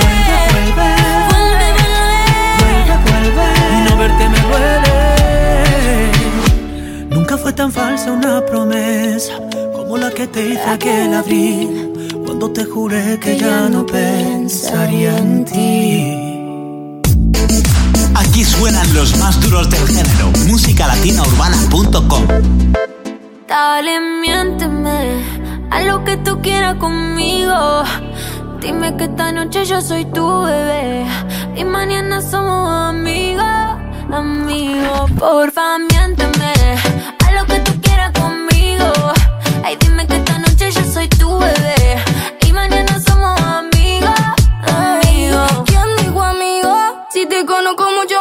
Speaker 4: Vuelve, vuelve. Vuelve, vuelve. Y no verte me duele. Nunca fue tan falsa una promesa como la que te hice aquel abril, cuando te juré que ya no
Speaker 20: Aquí suenan los más duros del género. Música Musicalatinaurbana.com
Speaker 10: Dale, miénteme a lo que tú quieras conmigo. Dime que esta noche yo soy tu bebé y mañana somos amigos, amigo. Porfa, miénteme a lo que tú quieras conmigo. Ay, dime que esta noche yo soy tu bebé.
Speaker 22: te conozco mucho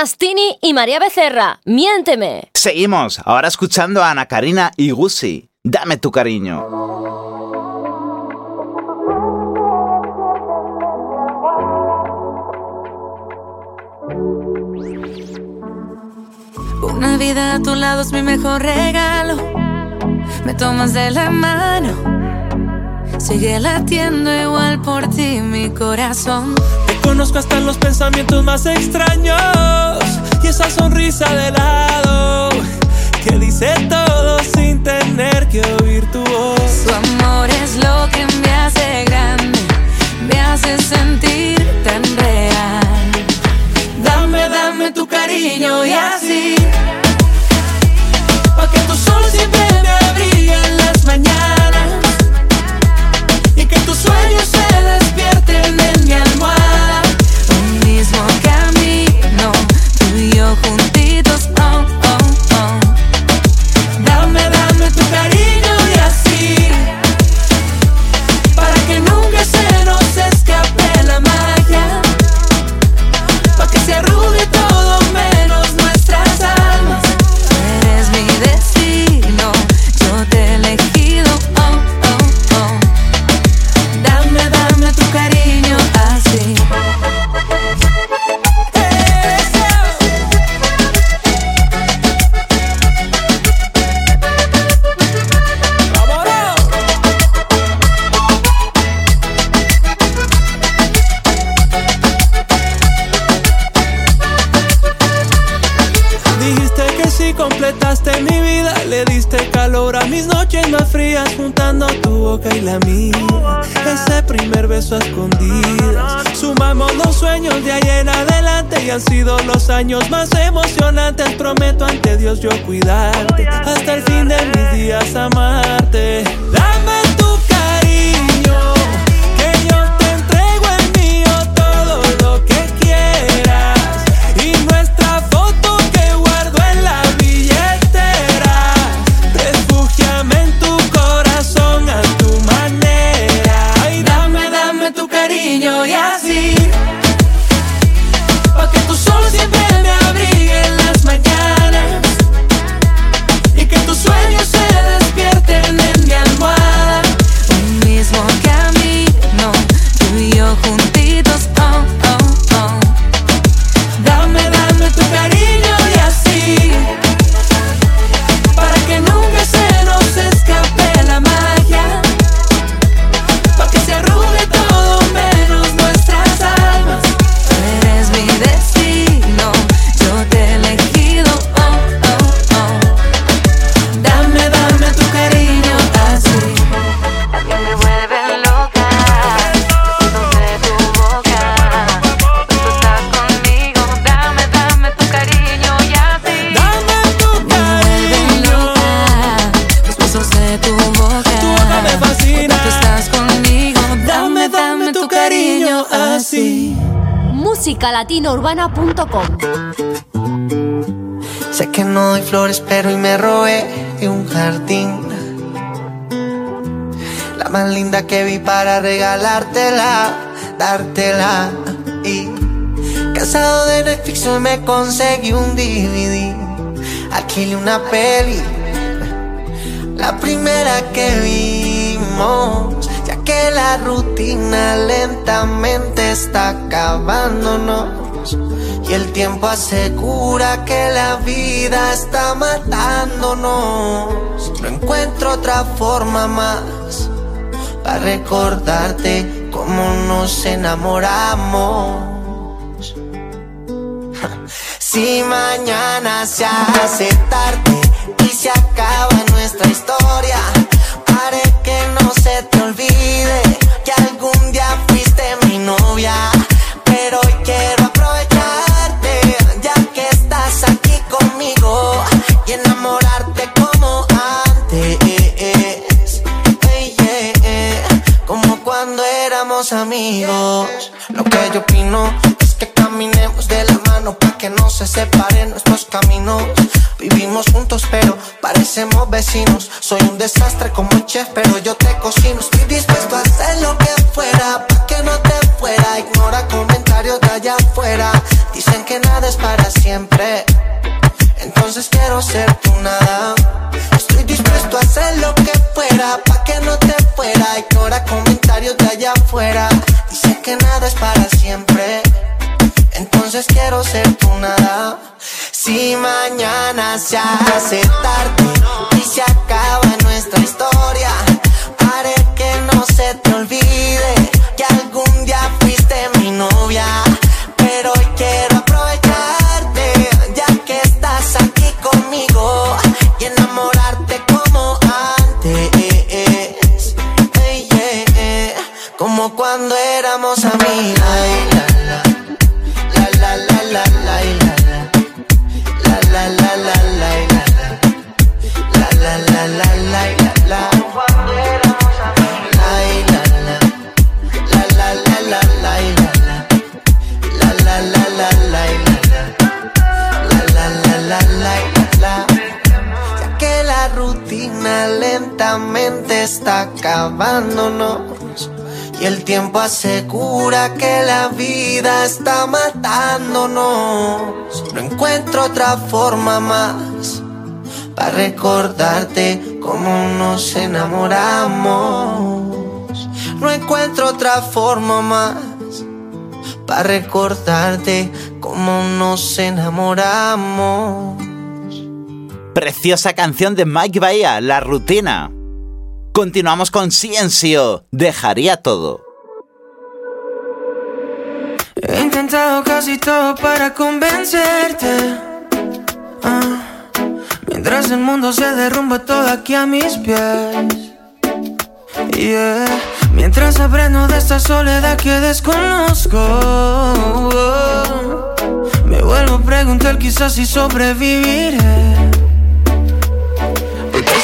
Speaker 10: Mastini y
Speaker 12: María Becerra. Miénteme.
Speaker 2: Seguimos, ahora escuchando a Ana Karina y Gusi. Dame tu cariño.
Speaker 4: Una vida a tu lado es mi mejor regalo. Me tomas de la mano Sigue latiendo igual por ti mi corazón.
Speaker 17: Te conozco hasta los pensamientos más extraños y esa sonrisa de lado que dice todo sin tener que oír tu voz.
Speaker 4: Su amor es lo que me hace grande, me hace sentir tan real.
Speaker 17: Dame, dame tu cariño y así. Han sido los años más emocionantes, prometo ante Dios yo cuidarte. Hasta el fin de mis días amarte.
Speaker 12: musicalatinourbana.com.
Speaker 13: Sé que no doy flores, pero y me robé de un jardín. La más linda que vi para regalártela, dártela. Y cansado de Netflix hoy me conseguí un DVD. Alquilé una peli, la primera que vimos. Que la rutina lentamente está acabándonos. Y el tiempo asegura que la vida está matándonos. No encuentro otra forma más para recordarte cómo nos enamoramos. Si mañana se hace tarde y se acaba nuestra historia, haré que no se te olvide Pero hoy quiero aprovecharte, ya que estás aquí conmigo y enamorarte como antes. Ey, yeah. Como cuando éramos amigos. Lo que yo opino es que caminemos de la mano para que no se separen nuestros caminos. Vivimos juntos, pero parecemos vecinos. Soy un desastre como un chef, pero yo te cocino. Estoy dispuesto a hacer lo que fuera Ignora comentarios de allá afuera. Dicen que nada es para siempre. Entonces quiero ser tu nada. Estoy dispuesto a hacer lo que fuera pa' que no te fuera. Ignora comentarios de allá afuera. Dice que nada es para siempre. Entonces quiero ser tu nada. Si mañana se hace tarde y se acaba nuestra historia, haré que no se te olvide que algún día mi novia. Pero hoy quiero aprovecharte, ya que estás aquí conmigo y enamorarte como antes. Como cuando éramos amigos. Está acabándonos y el tiempo asegura que la vida está matándonos. No encuentro otra forma más para recordarte cómo nos enamoramos. No encuentro otra forma más para recordarte cómo nos enamoramos.
Speaker 2: Preciosa canción de Mike Bahía, La Rutina. Continuamos con Ciencio, Dejaría todo.
Speaker 9: He intentado casi todo para convencerte. Ah, mientras el mundo se derrumba todo aquí a mis pies. Yeah. Mientras aprendo de esta soledad que desconozco. Me vuelvo a preguntar quizás si sobreviviré.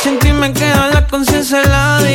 Speaker 9: Sin ti me queda la conciencia helada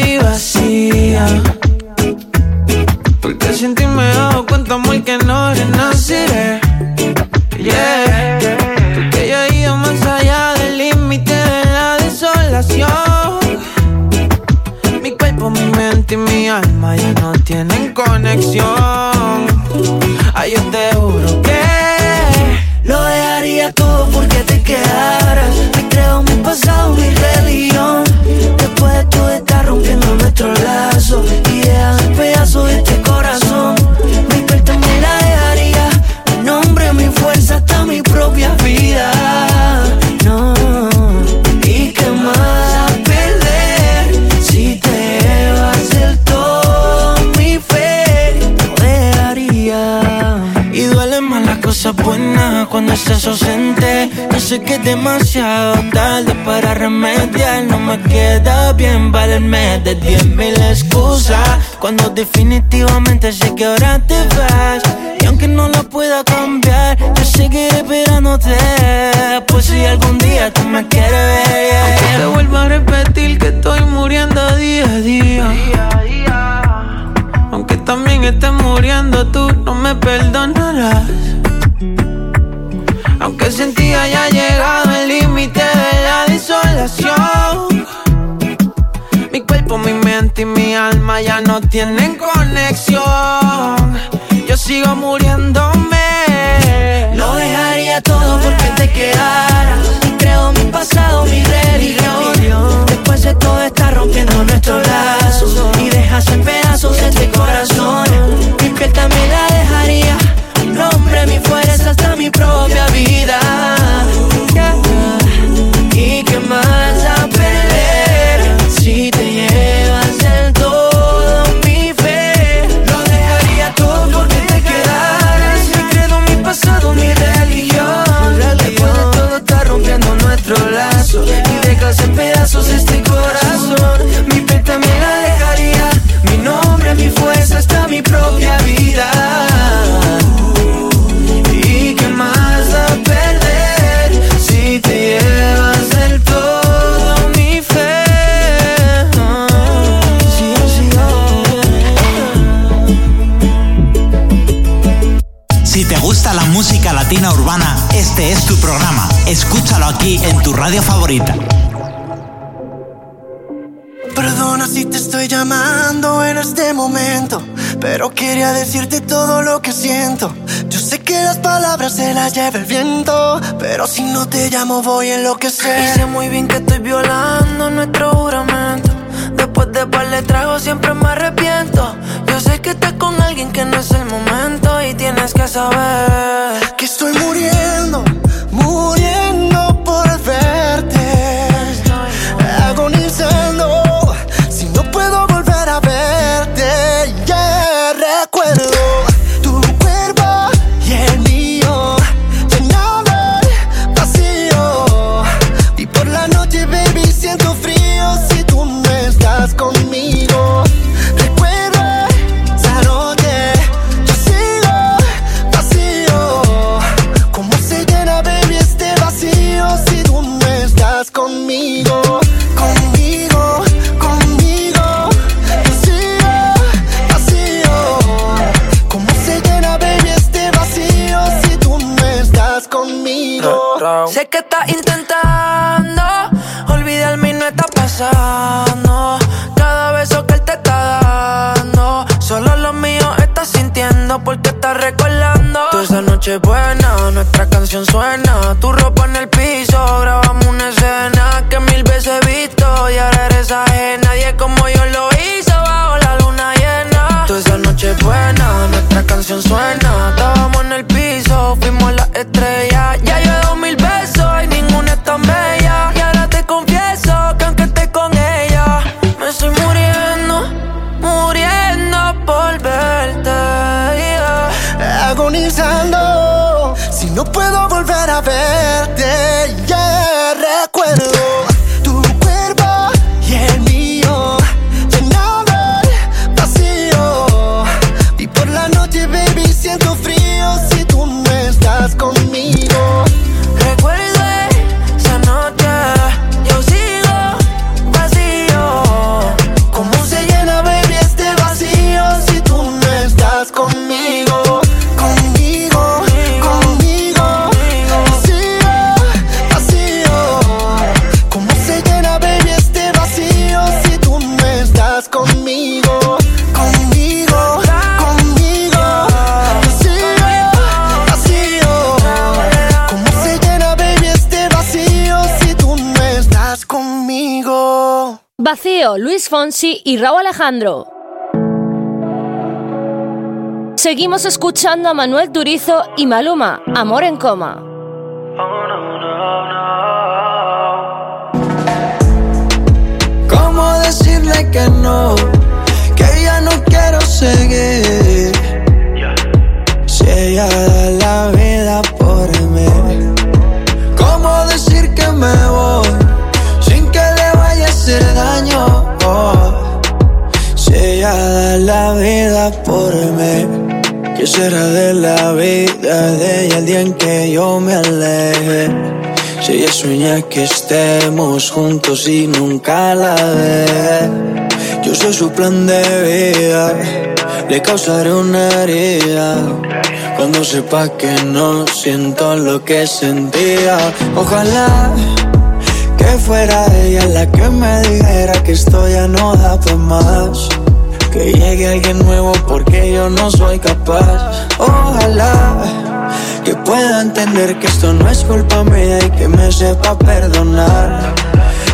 Speaker 9: demasiado tarde para remediar. No me queda bien valerme de diez mil excusas. Cuando definitivamente sé que ahora te vas. Yo
Speaker 5: sé que las palabras se las lleva el viento, pero si no te llamo voy a enloquecer.
Speaker 16: Y sé muy bien que estoy violando nuestro juramento. Después de par de tragos siempre me arrepiento. Yo sé que estás con alguien que no es el momento y tienes que saber
Speaker 5: que estoy muriendo
Speaker 16: estás intentando olvidarme y no está pasando. Cada beso que él te está dando, solo lo mío estás sintiendo porque estás recordando. Toda esa noche buena, nuestra canción suena. Tu ropa en el piso, grabamos una escena que mil veces he visto y ahora eres ajena. Nadie como yo lo hizo bajo la luna llena. Toda esa noche buena, nuestra canción suena.
Speaker 12: Luis Fonsi y Raúl Alejandro. Seguimos escuchando a Manuel Turizo y Maluma, Amor en Coma.
Speaker 8: ¿Cómo decirle que no? Que ya no quiero seguir. Si ella ¿Qué será de la vida de ella el día en que yo me aleje? Si ella sueña que estemos juntos y nunca la ve Yo soy su plan de vida Le causaré una herida Cuando sepa que no siento lo que sentía Ojalá Que fuera ella la que me dijera que esto ya no da más. Que llegue alguien nuevo porque yo no soy capaz. Ojalá que pueda entender que esto no es culpa mía y que me sepa perdonar.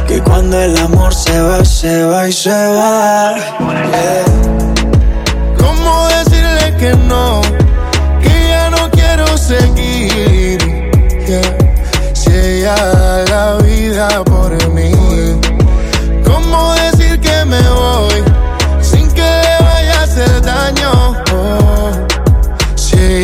Speaker 8: Que cuando el amor se va, se va y se va. Yeah.
Speaker 19: ¿Cómo decirle que no? Que ya no quiero seguir. Yeah. Si ella da la vida por mí.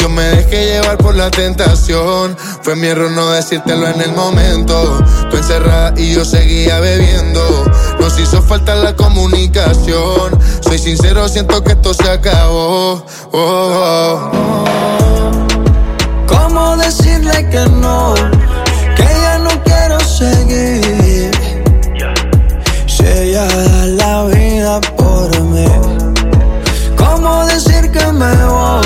Speaker 19: Yo me dejé llevar por la tentación. Fue mi error no decírtelo en el momento. Tú encerrada y yo seguía bebiendo. Nos hizo falta la comunicación. Soy sincero, siento que esto se acabó. Oh, oh.
Speaker 8: ¿Cómo decirle que no? Que ya no quiero seguir. Si ella da la vida por mí. ¿Cómo decir que me voy?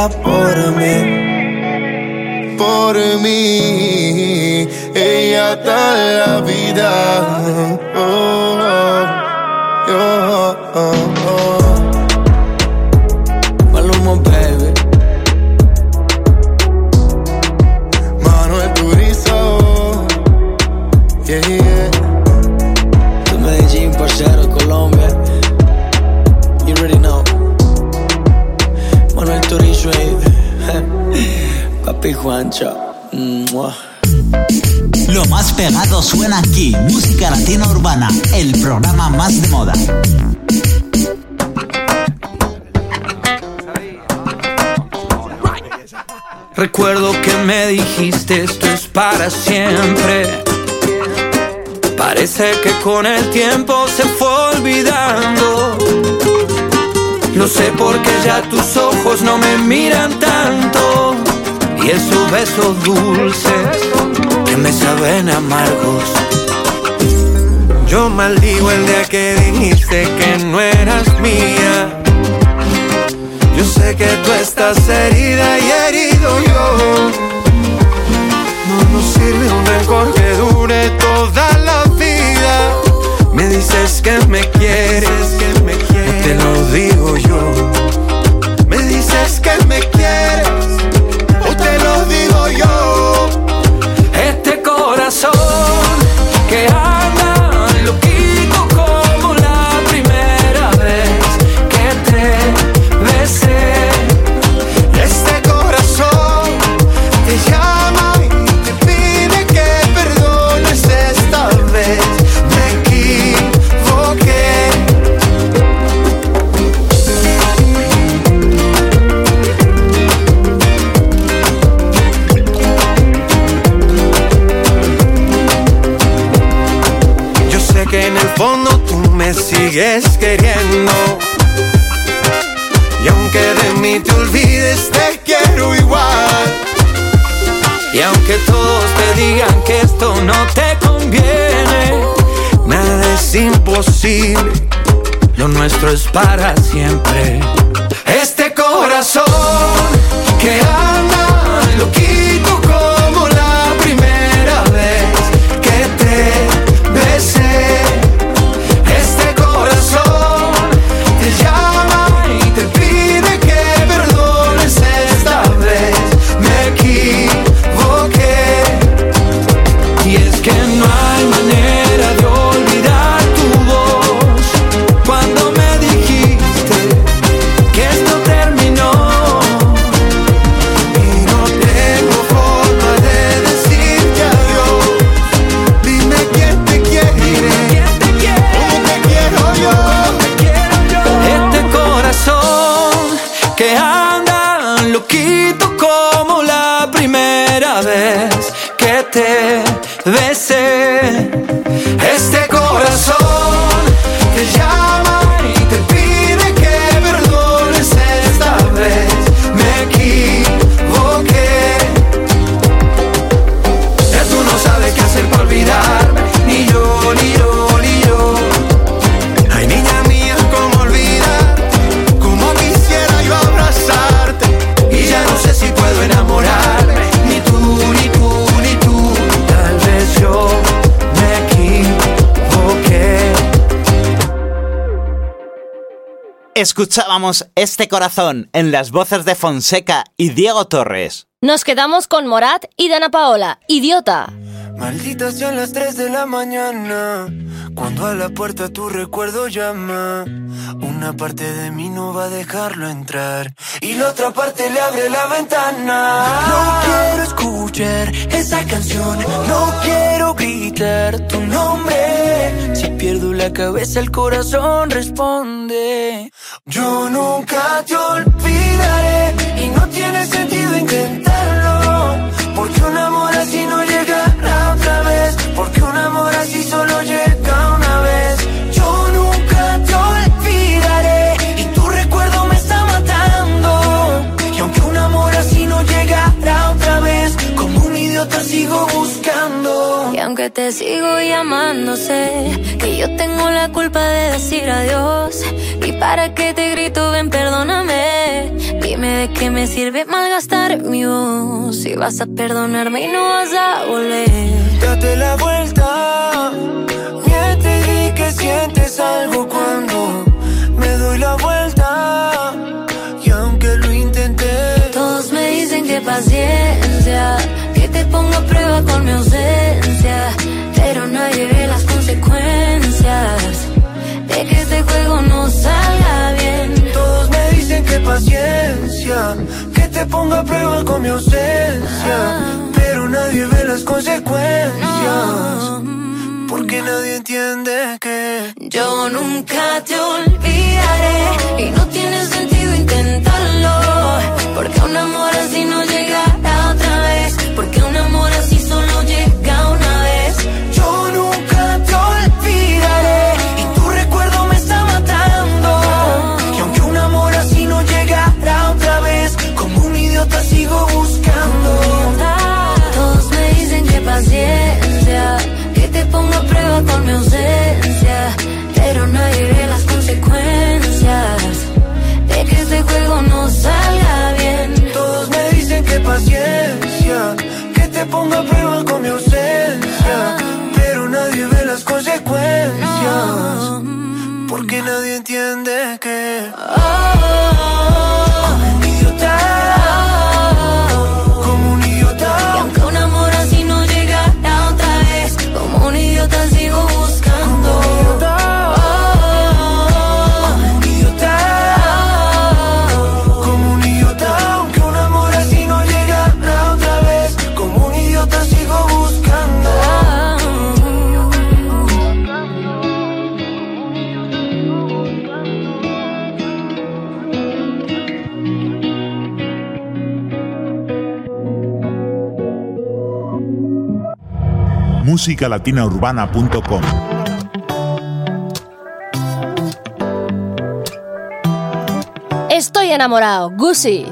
Speaker 8: Vida por mí.
Speaker 19: por mí. Ella da la vida. Oh, oh, oh, oh.
Speaker 8: Papi Juancho. Mua.
Speaker 2: Lo más pegado suena aquí, Música Latina Urbana, el programa más de moda.
Speaker 16: Recuerdo que me dijiste esto es para siempre. Parece que con el tiempo se fue olvidando. Lo sé porque ya tus ojos no me miran tanto. Y esos besos dulces que me saben amargos. Yo maldigo el día que dijiste que no eras mía. Yo sé que tú estás herida y herido yo. No nos sirve un rencor que dure toda la vida. Me dices que me quieres, que me quieres. Te lo digo yo. Sigues queriendo. Y aunque de mí te olvides, te quiero igual. Y aunque todos te digan que esto no te conviene, nada es imposible. Lo nuestro es para siempre. Este corazón que anda loquito
Speaker 2: Escuchábamos Este Corazón en las voces de Fonseca y Diego Torres.
Speaker 12: Nos quedamos con Morat y Dana Paola, Idiota.
Speaker 16: Malditas sean las 3 de la mañana. Cuando a la puerta tu recuerdo llama. Una parte de mí no va a dejarlo entrar. Y la otra parte le abre la ventana. No quiero escuchar esa canción. No quiero gritar tu nombre. Si pierdo la cabeza, el corazón responde. Yo nunca te olvidaré. Y no tiene sentido intentarlo. Porque un amor así no vez. Amor así solo llega una vez. Yo nunca te olvidaré. Y tu recuerdo me está matando. Y aunque un amor así no llegará otra vez, como un idiota sigo buscando.
Speaker 10: Y aunque te sigo llamando, sé que yo tengo la culpa de decir adiós. Y para que te grito, ven, perdóname. De qué me sirve malgastar mi voz. Si vas a perdonarme y no vas a volver.
Speaker 16: Date la vuelta. Miente y di que sientes algo cuando me doy la vuelta. Y aunque lo intenté,
Speaker 10: Todos me dicen que paciencia, que te pongo a prueba con mi ausencia. Pero nadie ve las consecuencias de que este juego no salga bien.
Speaker 16: Paciencia, que te ponga a prueba con mi ausencia. Pero nadie ve las consecuencias. Porque nadie entiende que
Speaker 10: Yo nunca te olvidaré y no tiene sentido intentarlo. Porque un amor así no llegará otra vez. Porque un amor así solo llega una vez.
Speaker 16: Yo nunca te olvidaré idiota sigo buscando.
Speaker 10: Todos me dicen que paciencia, que te pongo a prueba con mi ausencia. Pero nadie ve las consecuencias de que este juego no salga bien.
Speaker 16: Todos me dicen que paciencia, que te ponga a prueba con mi ausencia. Pero nadie ve las consecuencias. Porque nadie entiende que. Como
Speaker 6: musicalatinaurbana.com
Speaker 12: Estoy enamorado, Gucci.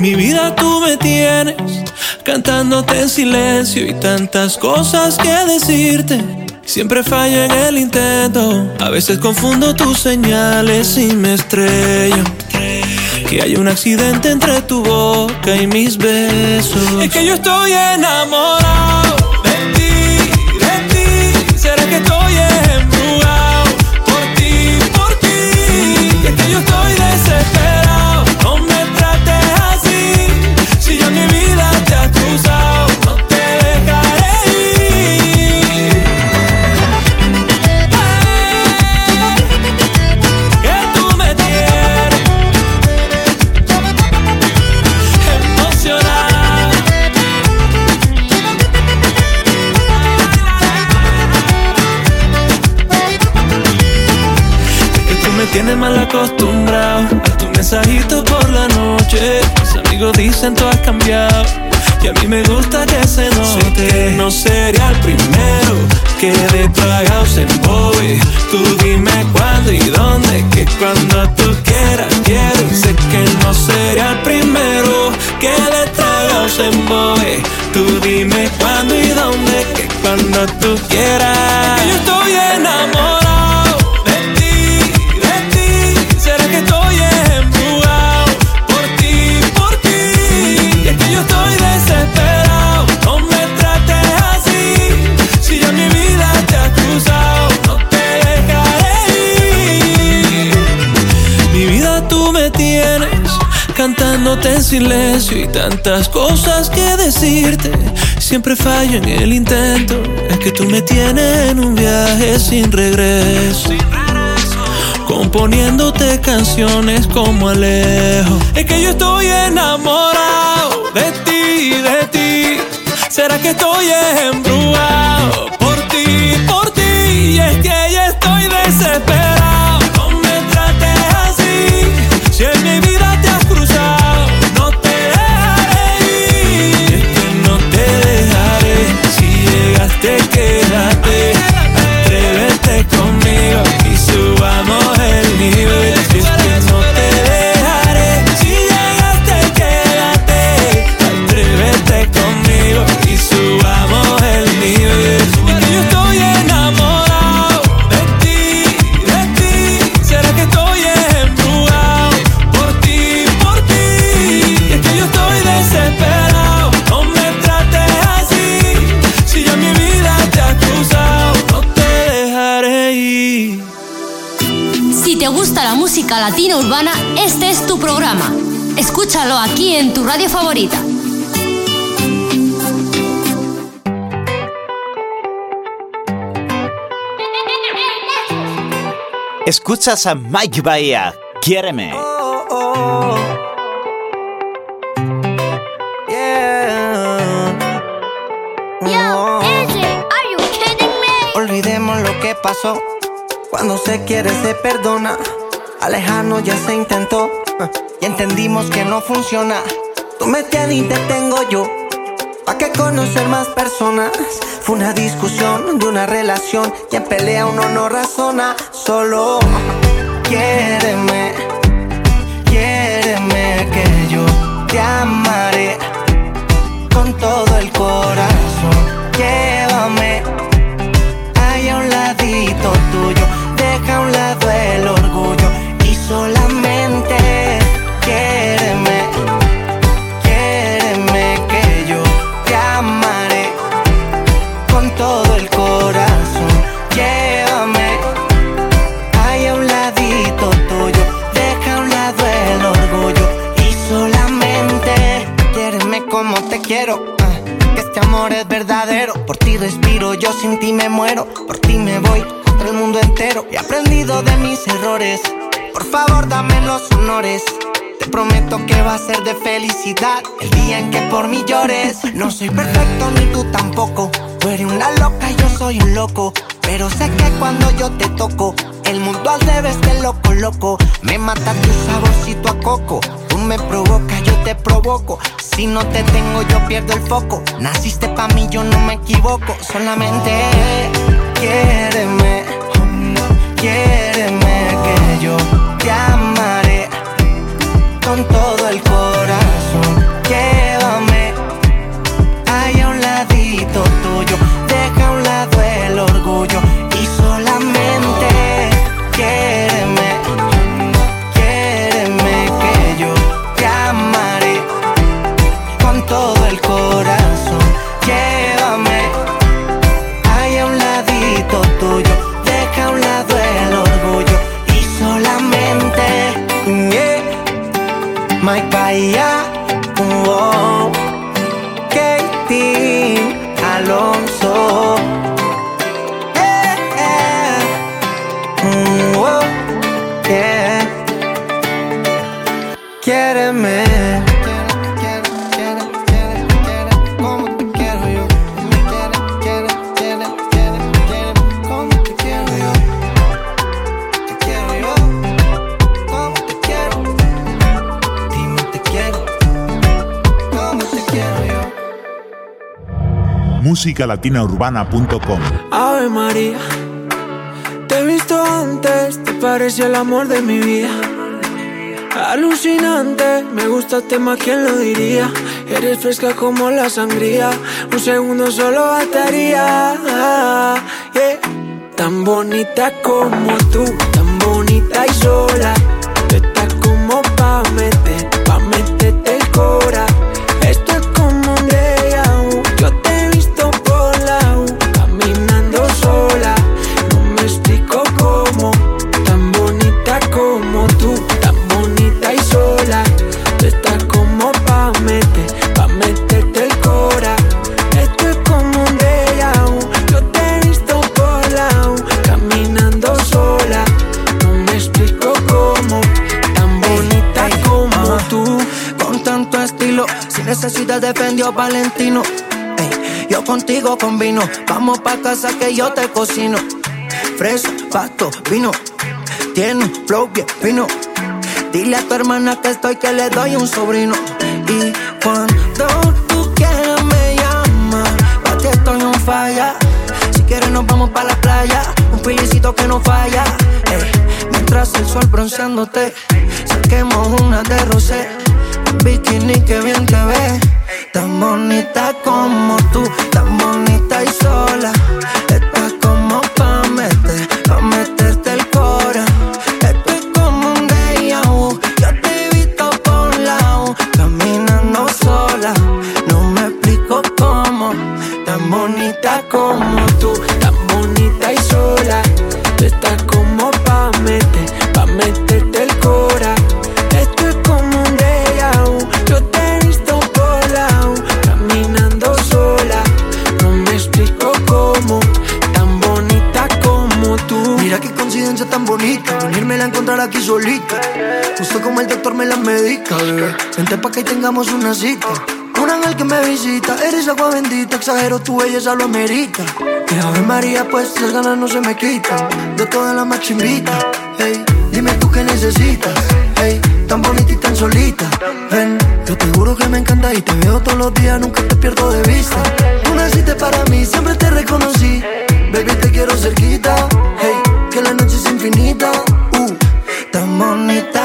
Speaker 17: Mi vida tú me tienes cantándote en silencio y tantas cosas que decirte. Siempre fallo en el intento, a veces confundo tus señales y me estrello. Que hay un accidente entre tu boca y mis besos. Es que yo estoy enamorado Y a mí me gusta que se note. No sería el primero que de tragado se embobe. Tú dime cuándo y dónde, que cuando tú quieras quiero. Y sé que no sería el primero que de tragado se embobe. Tú dime cuándo y dónde, que cuando tú quieras. En silencio y tantas cosas que decirte. Siempre fallo en el intento. Es que tú me tienes en un viaje sin regreso. Componiéndote canciones como Alejo. Es que yo estoy enamorado de ti, de ti. ¿Será que estoy embrujado por ti, por ti? Y es que ya estoy desesperado.
Speaker 2: Escuchas a Mike Bahía. Quiéreme.
Speaker 13: Olvidemos lo que pasó. Cuando se quiere, se perdona. Alejarnos ya se intentó. Y entendimos que no funciona. Tú me tienes y te tengo yo. ¿Pa' qué conocer más personas? Fue una discusión de una relación. Y en pelea uno no razona. Solo quiéreme. Quiéreme que yo te amaré con todo el corazón. Llévame ahí a un ladito tuyo. Yo sin ti me muero. Por ti me voy contra el mundo entero. He aprendido de mis errores. Por favor, dame los honores. Te prometo que va a ser de felicidad el día en que por mí llores. No soy perfecto ni tú tampoco. Tú eres una loca y yo soy un loco. Pero sé que cuando yo te toco, el mundo al revés te loco, loco. Me mata tu saborcito a coco. Tú me provocas, te provoco. Si no te tengo, yo pierdo el foco. Naciste pa' mí, yo no me equivoco. Solamente quiéreme. Quiéreme que yo te amaré con todo el corazón.
Speaker 6: musicalatinaurbana.com.
Speaker 16: Ave María, te he visto antes, te parece el amor de mi vida. Alucinante, me gustaste más, ¿quién lo diría? Eres fresca como la sangría, un segundo solo bastaría. Yeah. Tan bonita como tú, tan bonita y sola.
Speaker 23: Valentino. Yo contigo combino, vamos pa' casa que yo te cocino. Fresa, pasto, vino, tiene flow bien fino. Dile a tu hermana que estoy, que le doy un sobrino. Y cuando tú quieras me llamas, pa' ti estoy un falla. Si quieres nos vamos pa' la playa, un filicito que no falla. Ey, mientras el sol bronceándote, saquemos una de rosé. Un bikini que bien te ve, tan bonita como tú, tan bonita y sola. Estás como pa' meter, Vente pa' que tengamos una cita. Un ángel que me visita, eres agua bendita, exagero tu belleza lo amerita. Que Ave María, pues las ganas no se me quitan. De toda la más chimbita, hey, dime tú qué necesitas, hey, tan bonita y tan solita. Ven, yo te juro que me encanta y te veo todos los días, nunca te pierdo de vista. Tú naciste para mí, siempre te reconocí. Baby, te quiero cerquita, hey, que la noche es infinita. Uh, tan bonita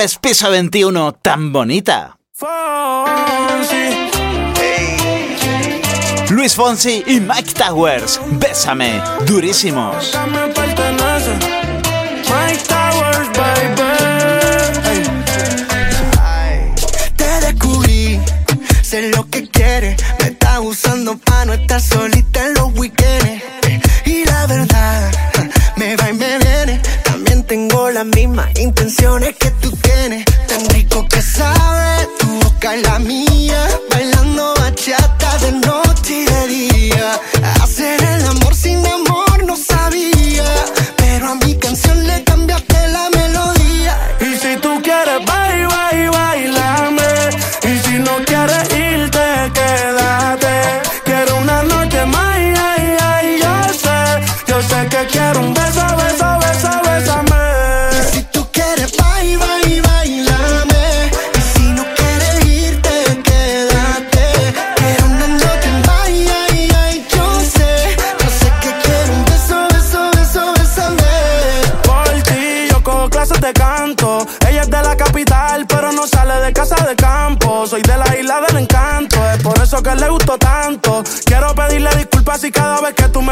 Speaker 2: Imparables piso 21, tan bonita. Luis Fonsi y Mike Towers, Bésame, durísimos.
Speaker 18: Mike Towers, baby.
Speaker 5: Te descubrí, sé lo que quieres. Me está usando pa' no estar solita en los weekends. Intenciones que tú tienes.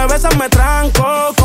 Speaker 18: Besas me tranco.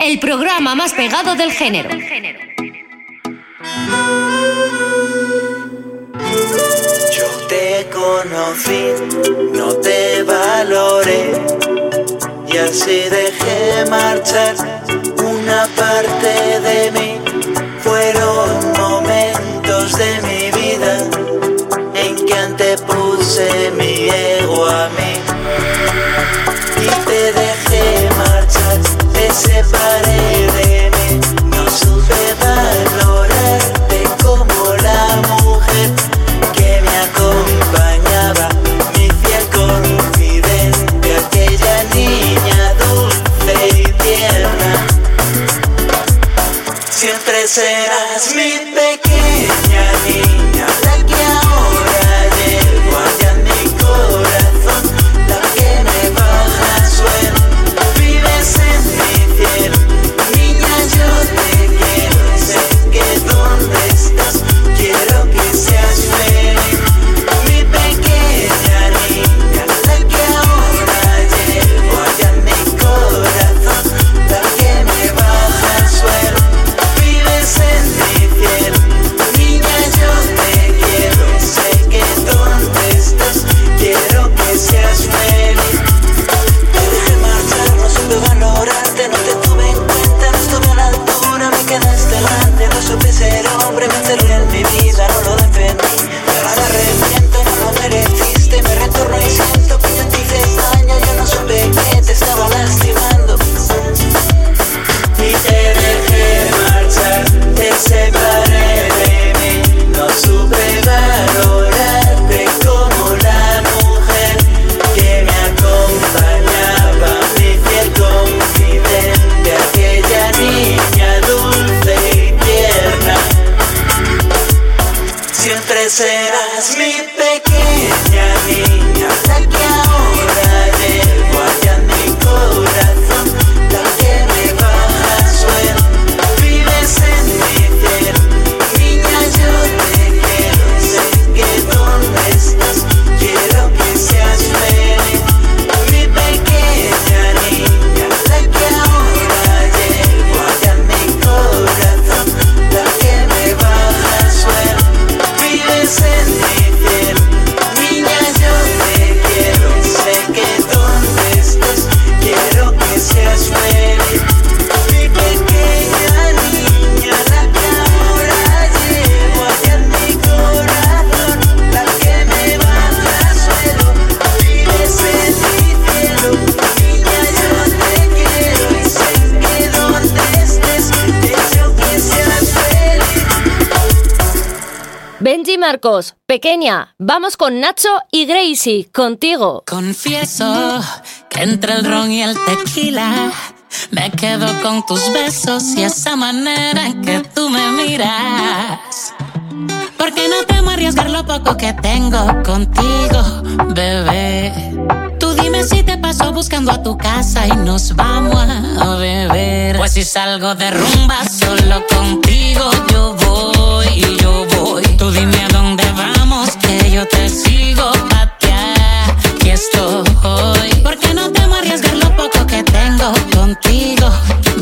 Speaker 1: El programa más pegado del género.
Speaker 11: Yo te conocí, no te valoré y así dejé marchar una parte Pequeña,
Speaker 12: vamos con Nacho y Gracie, contigo.
Speaker 24: Confieso que entre el ron y el tequila me quedo con tus besos y esa manera en que tú me miras. Porque no temo arriesgar lo poco que tengo contigo, bebé. Tú dime si te paso buscando a tu casa y nos vamos a beber. Pues si salgo de rumba solo contigo yo voy y yo voy. Tú dime yo te sigo patear. Aquí estoy. Porque no temo arriesgar lo poco que tengo contigo,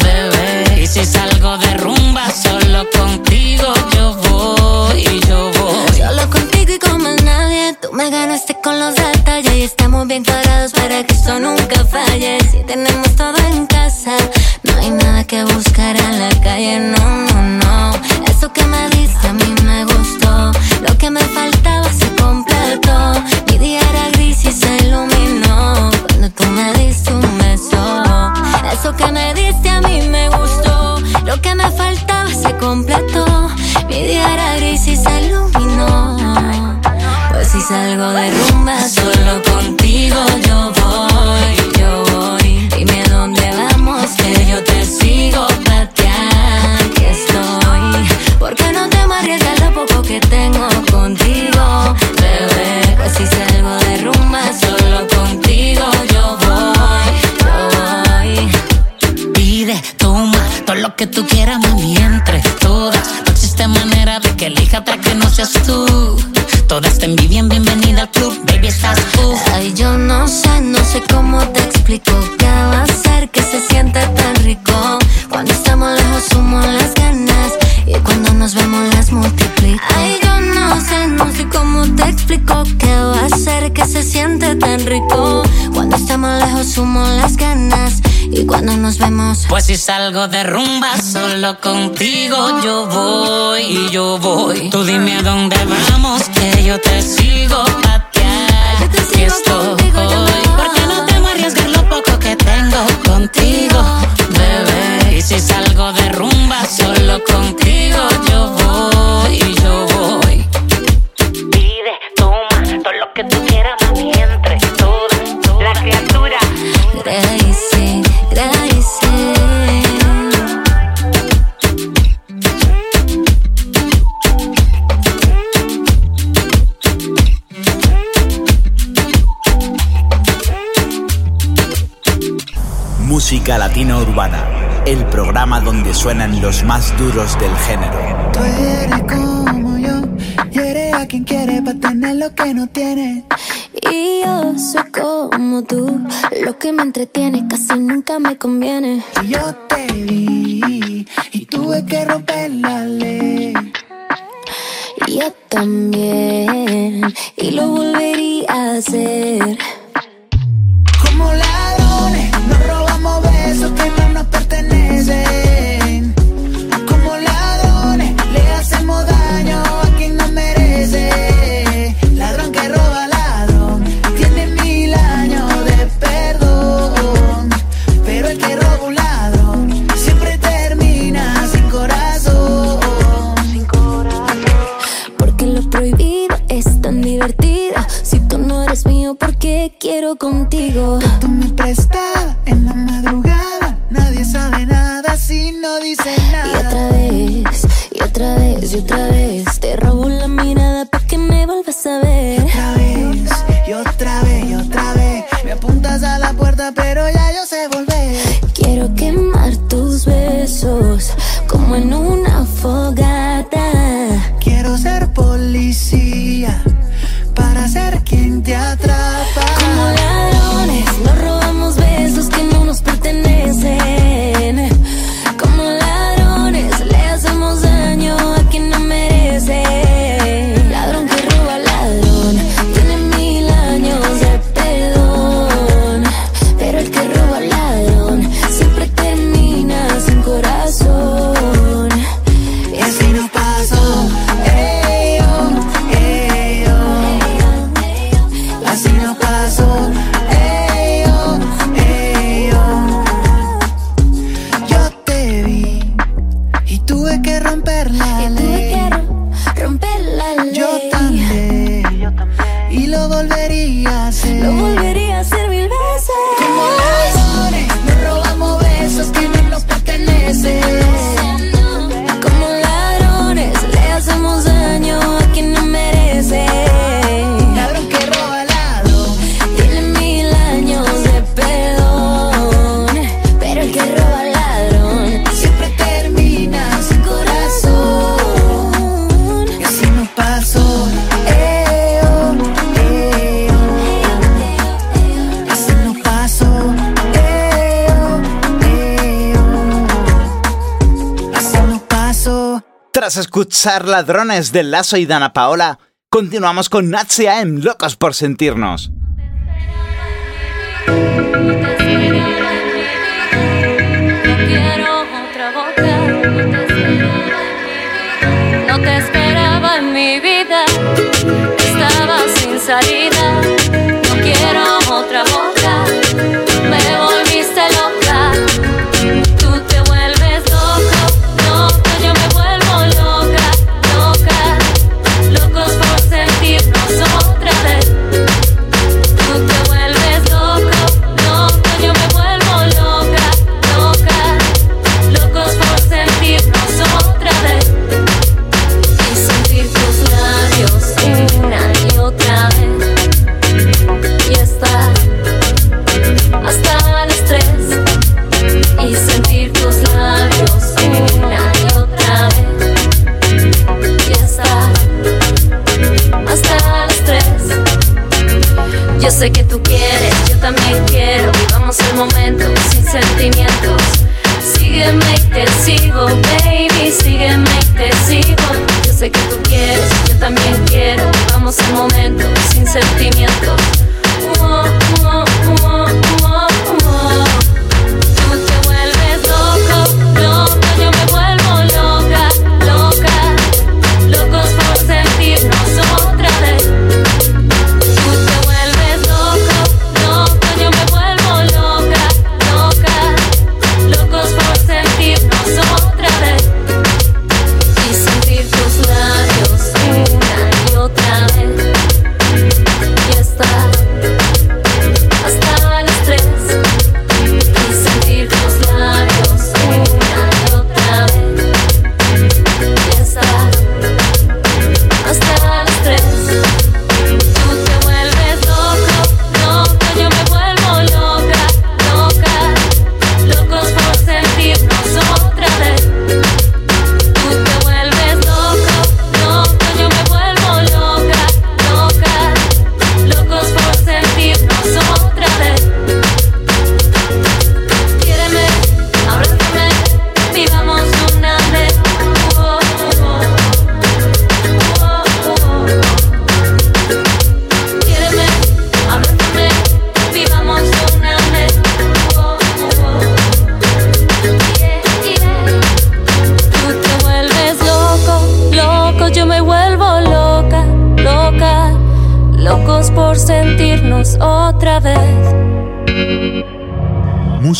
Speaker 24: bebé. Y si salgo de rumba solo contigo yo voy y yo voy.
Speaker 10: Solo contigo y con más nadie Tú me ganaste con los detalles Y estamos bien cuadrados para que esto nunca falle Si tenemos todo en casa No hay nada que buscar en la calle No, no, no Eso que me diste a mí me gustó Lo que me completó Mi día era gris y se iluminó Cuando tú me diste un beso. Eso que me diste a mí me gustó Lo que me faltaba se completó. Mi día era gris y se iluminó. Pues si salgo de rumba solo contigo yo voy, yo voy. Dime dónde vamos que yo te sigo patear Aquí estoy Porque no te arriesgar lo poco que tengo si salgo de rumba solo contigo yo voy, yo voy
Speaker 24: Pide, toma, todo lo que tú quieras, mami, entre todas. No existe manera de que elija otra que no seas tú. Todas te envidian, bienvenida al club, baby, estás tú.
Speaker 10: Ay, yo no sé, no sé cómo te explico qué va a ser que se siente tan rico? Cuando estamos lejos sumo las explico qué va a ser que se siente tan rico. Cuando estamos lejos sumo las ganas y cuando nos vemos.
Speaker 24: Pues si salgo de rumba solo contigo yo voy y yo voy. Tú dime a dónde vamos que yo te sigo a ti. Aquí estoy. Porque no temo arriesgar lo poco que tengo contigo, bebé. Y si salgo de rumba solo contigo yo voy y yo voy.
Speaker 25: Música Latina Urbana, el programa donde suenan los más duros del género.
Speaker 26: Tú eres como yo, y eres a quien quiere para tener lo que no tiene.
Speaker 10: Y yo soy como tú, lo que me entretiene casi nunca me conviene.
Speaker 26: Y yo te vi, y tuve que romper la ley.
Speaker 10: Yo también, y lo volvería a hacer.
Speaker 26: Besos que no nos pertenecen. Como ladrones, le hacemos daño a quien no merece. Ladrón que roba ladrón, tiene mil años de perdón. Pero el que roba un ladrón, siempre termina sin corazón.
Speaker 10: Porque lo prohibido es tan divertido. Si tú no eres mío, ¿por qué quiero contigo?
Speaker 26: Tú me prestas
Speaker 10: y otra vez. Te robo la
Speaker 2: Escuchar Ladrones de Lazo y Dana Paola, continuamos con Nazi AM, Locos por Sentirnos.
Speaker 10: No te esperaba en mi vida, estaba sin salida. Yo sé que tú quieres, yo también quiero. Vivamos el momento sin sentimientos. Sígueme y te sigo, baby, sígueme y te sigo. Yo sé que tú quieres, yo también quiero. Vivamos el momento sin sentimientos.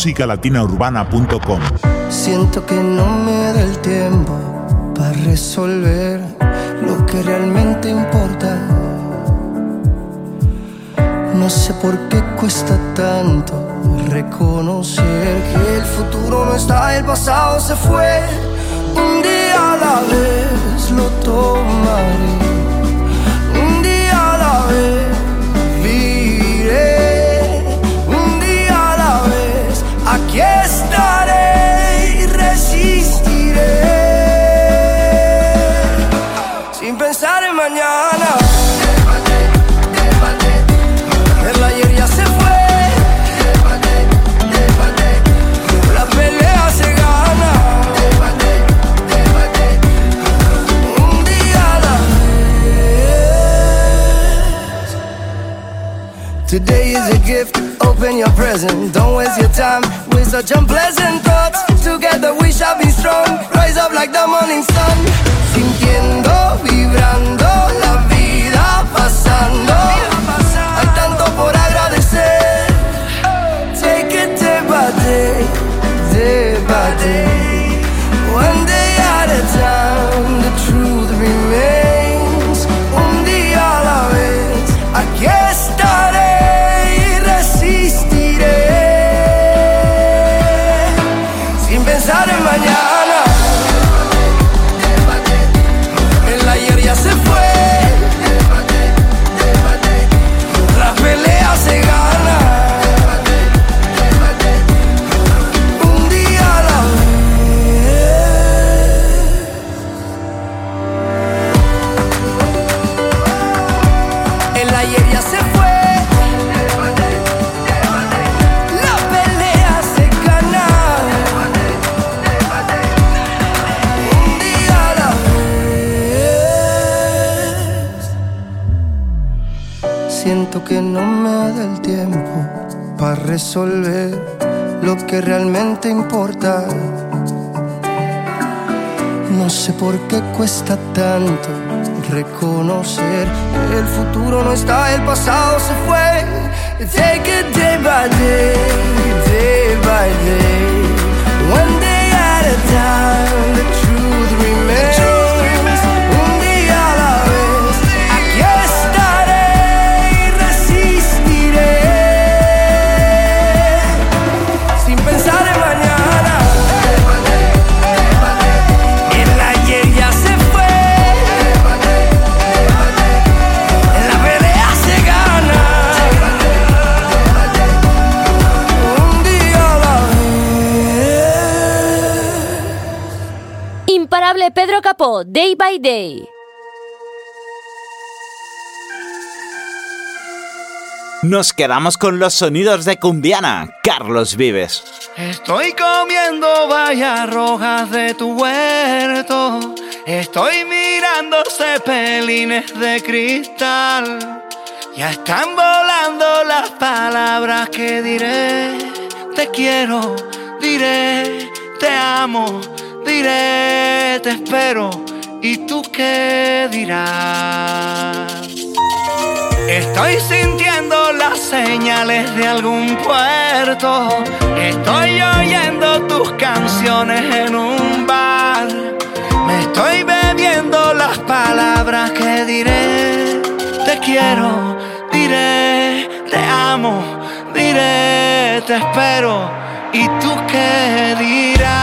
Speaker 27: musicalatinaurbana.com
Speaker 9: Siento que no me da el tiempo para resolver lo que realmente importa. No sé por qué cuesta tanto reconocer que el futuro no está, el pasado se fue. Un día a la vez lo tomaré. Today is a gift, open your present. Don't waste your time such unpleasant thoughts. Together we shall be strong. Rise up like the morning sun. Sintiendo, vibrando, la vida pasando. Resolver lo que realmente importa. No sé por qué cuesta tanto reconocer que el futuro no está, el pasado se fue. Take it day by day, day by day. One day at a time,
Speaker 12: Pedro Capó, Day by Day.
Speaker 2: nos quedamos con los sonidos de Cumbiana, Carlos Vives.
Speaker 18: Estoy comiendo vallas rojas de tu huerto. Estoy mirando cepelines de cristal. Ya están volando las palabras que diré. Te quiero, diré, te amo, diré, te espero. ¿Y tú qué dirás? Estoy sintiendo las señales de algún puerto. Estoy oyendo tus canciones en un bar. Me estoy bebiendo las palabras que diré. Te quiero, diré, te amo, diré, te espero. ¿Y tú qué dirás?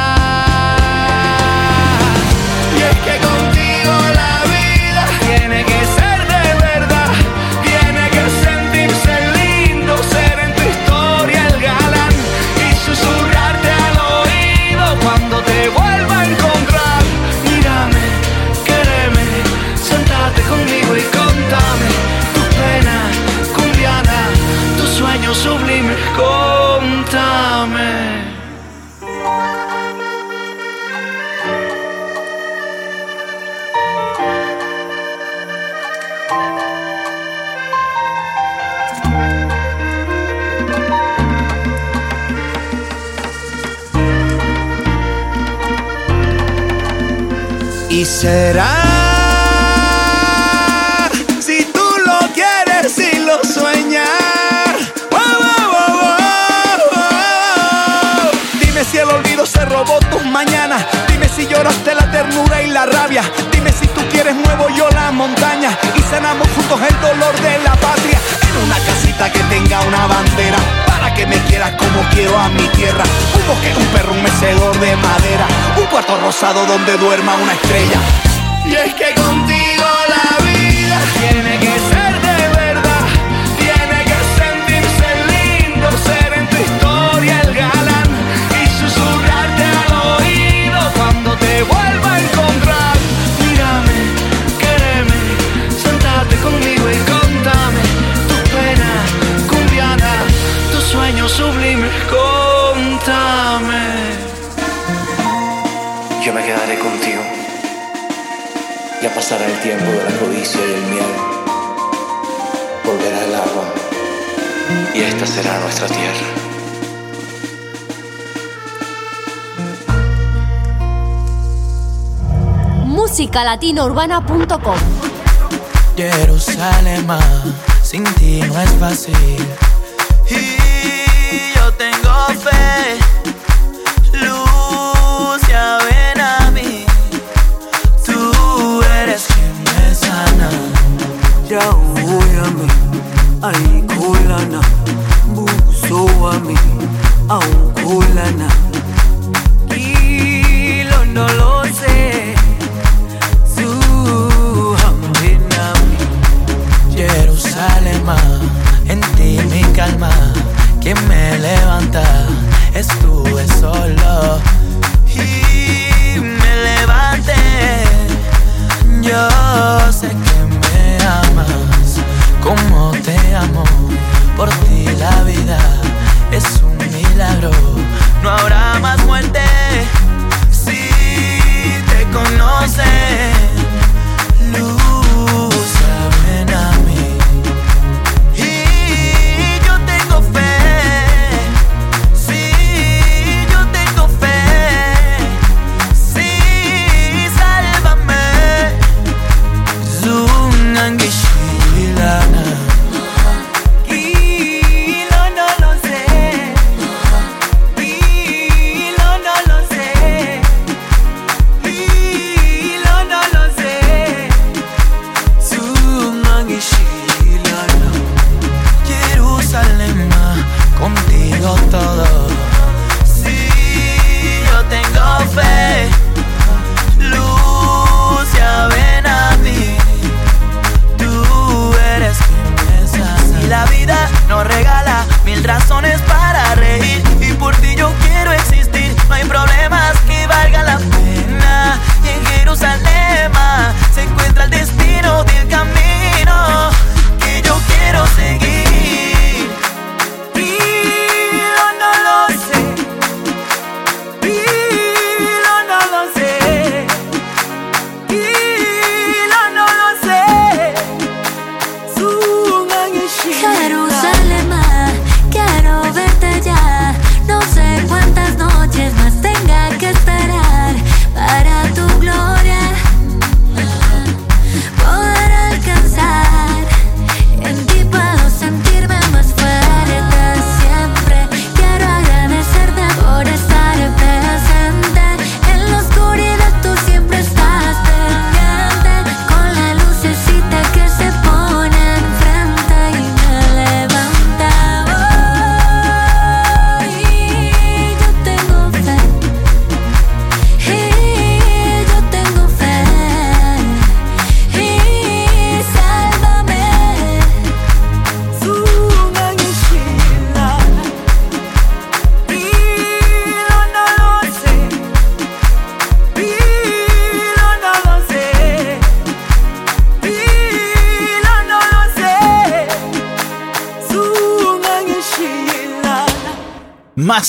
Speaker 18: Y será si tú lo quieres y lo sueñas. Dime si el olvido se robó tus mañanas. Dime si lloraste la ternura y la rabia. Dime si tú quieres muevo yo la montaña y cenamos juntos el dolor de la patria. En una casita que tenga una bandera que me quieras como quiero a mi tierra. Un bosque, un perro, un mecedor de madera. Un cuarto rosado donde duerma una estrella. Y es que contigo la vida tiene
Speaker 27: Ya pasará el tiempo de la codicia y el miedo. Volverá el agua y esta será nuestra tierra.
Speaker 1: musicalatinourbana.com
Speaker 16: Jerusalén, sin ti no es fácil. Y yo tengo fe,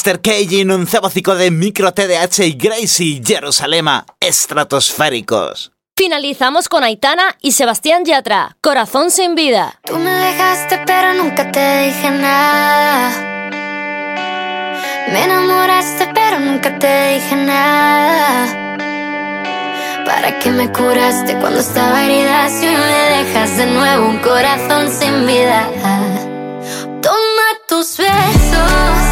Speaker 2: Master Cage, un cebocico de micro TDH y Gracie, Jerusalema, estratosféricos.
Speaker 12: Finalizamos con Aitana y Sebastián Yatra, Corazón sin vida.
Speaker 10: Tú me dejaste pero nunca te dije nada. Me enamoraste pero nunca te dije nada. ¿Para qué me curaste cuando estaba herida si me dejas de nuevo un corazón sin vida? Toma tus besos,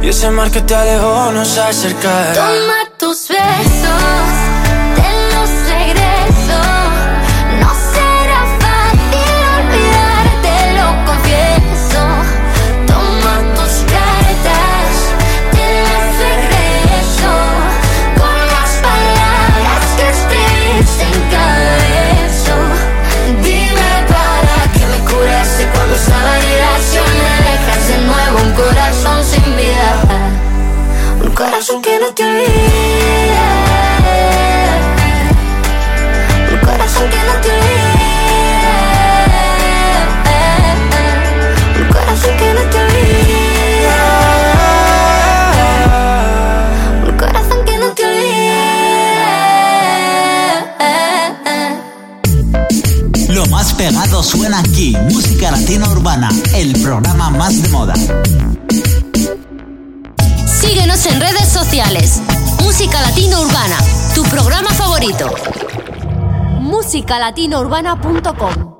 Speaker 16: Y ese mar que te alejó nos acercará.
Speaker 10: No te olvide. Un corazón que no te olvide. Un corazón que no te olvide. Un corazón que no te olvide.
Speaker 28: Lo más pegado suena aquí, Música Latina Urbana, el programa más de moda.
Speaker 1: Música Latina Urbana, tu programa favorito.
Speaker 12: musicalatinourbana.com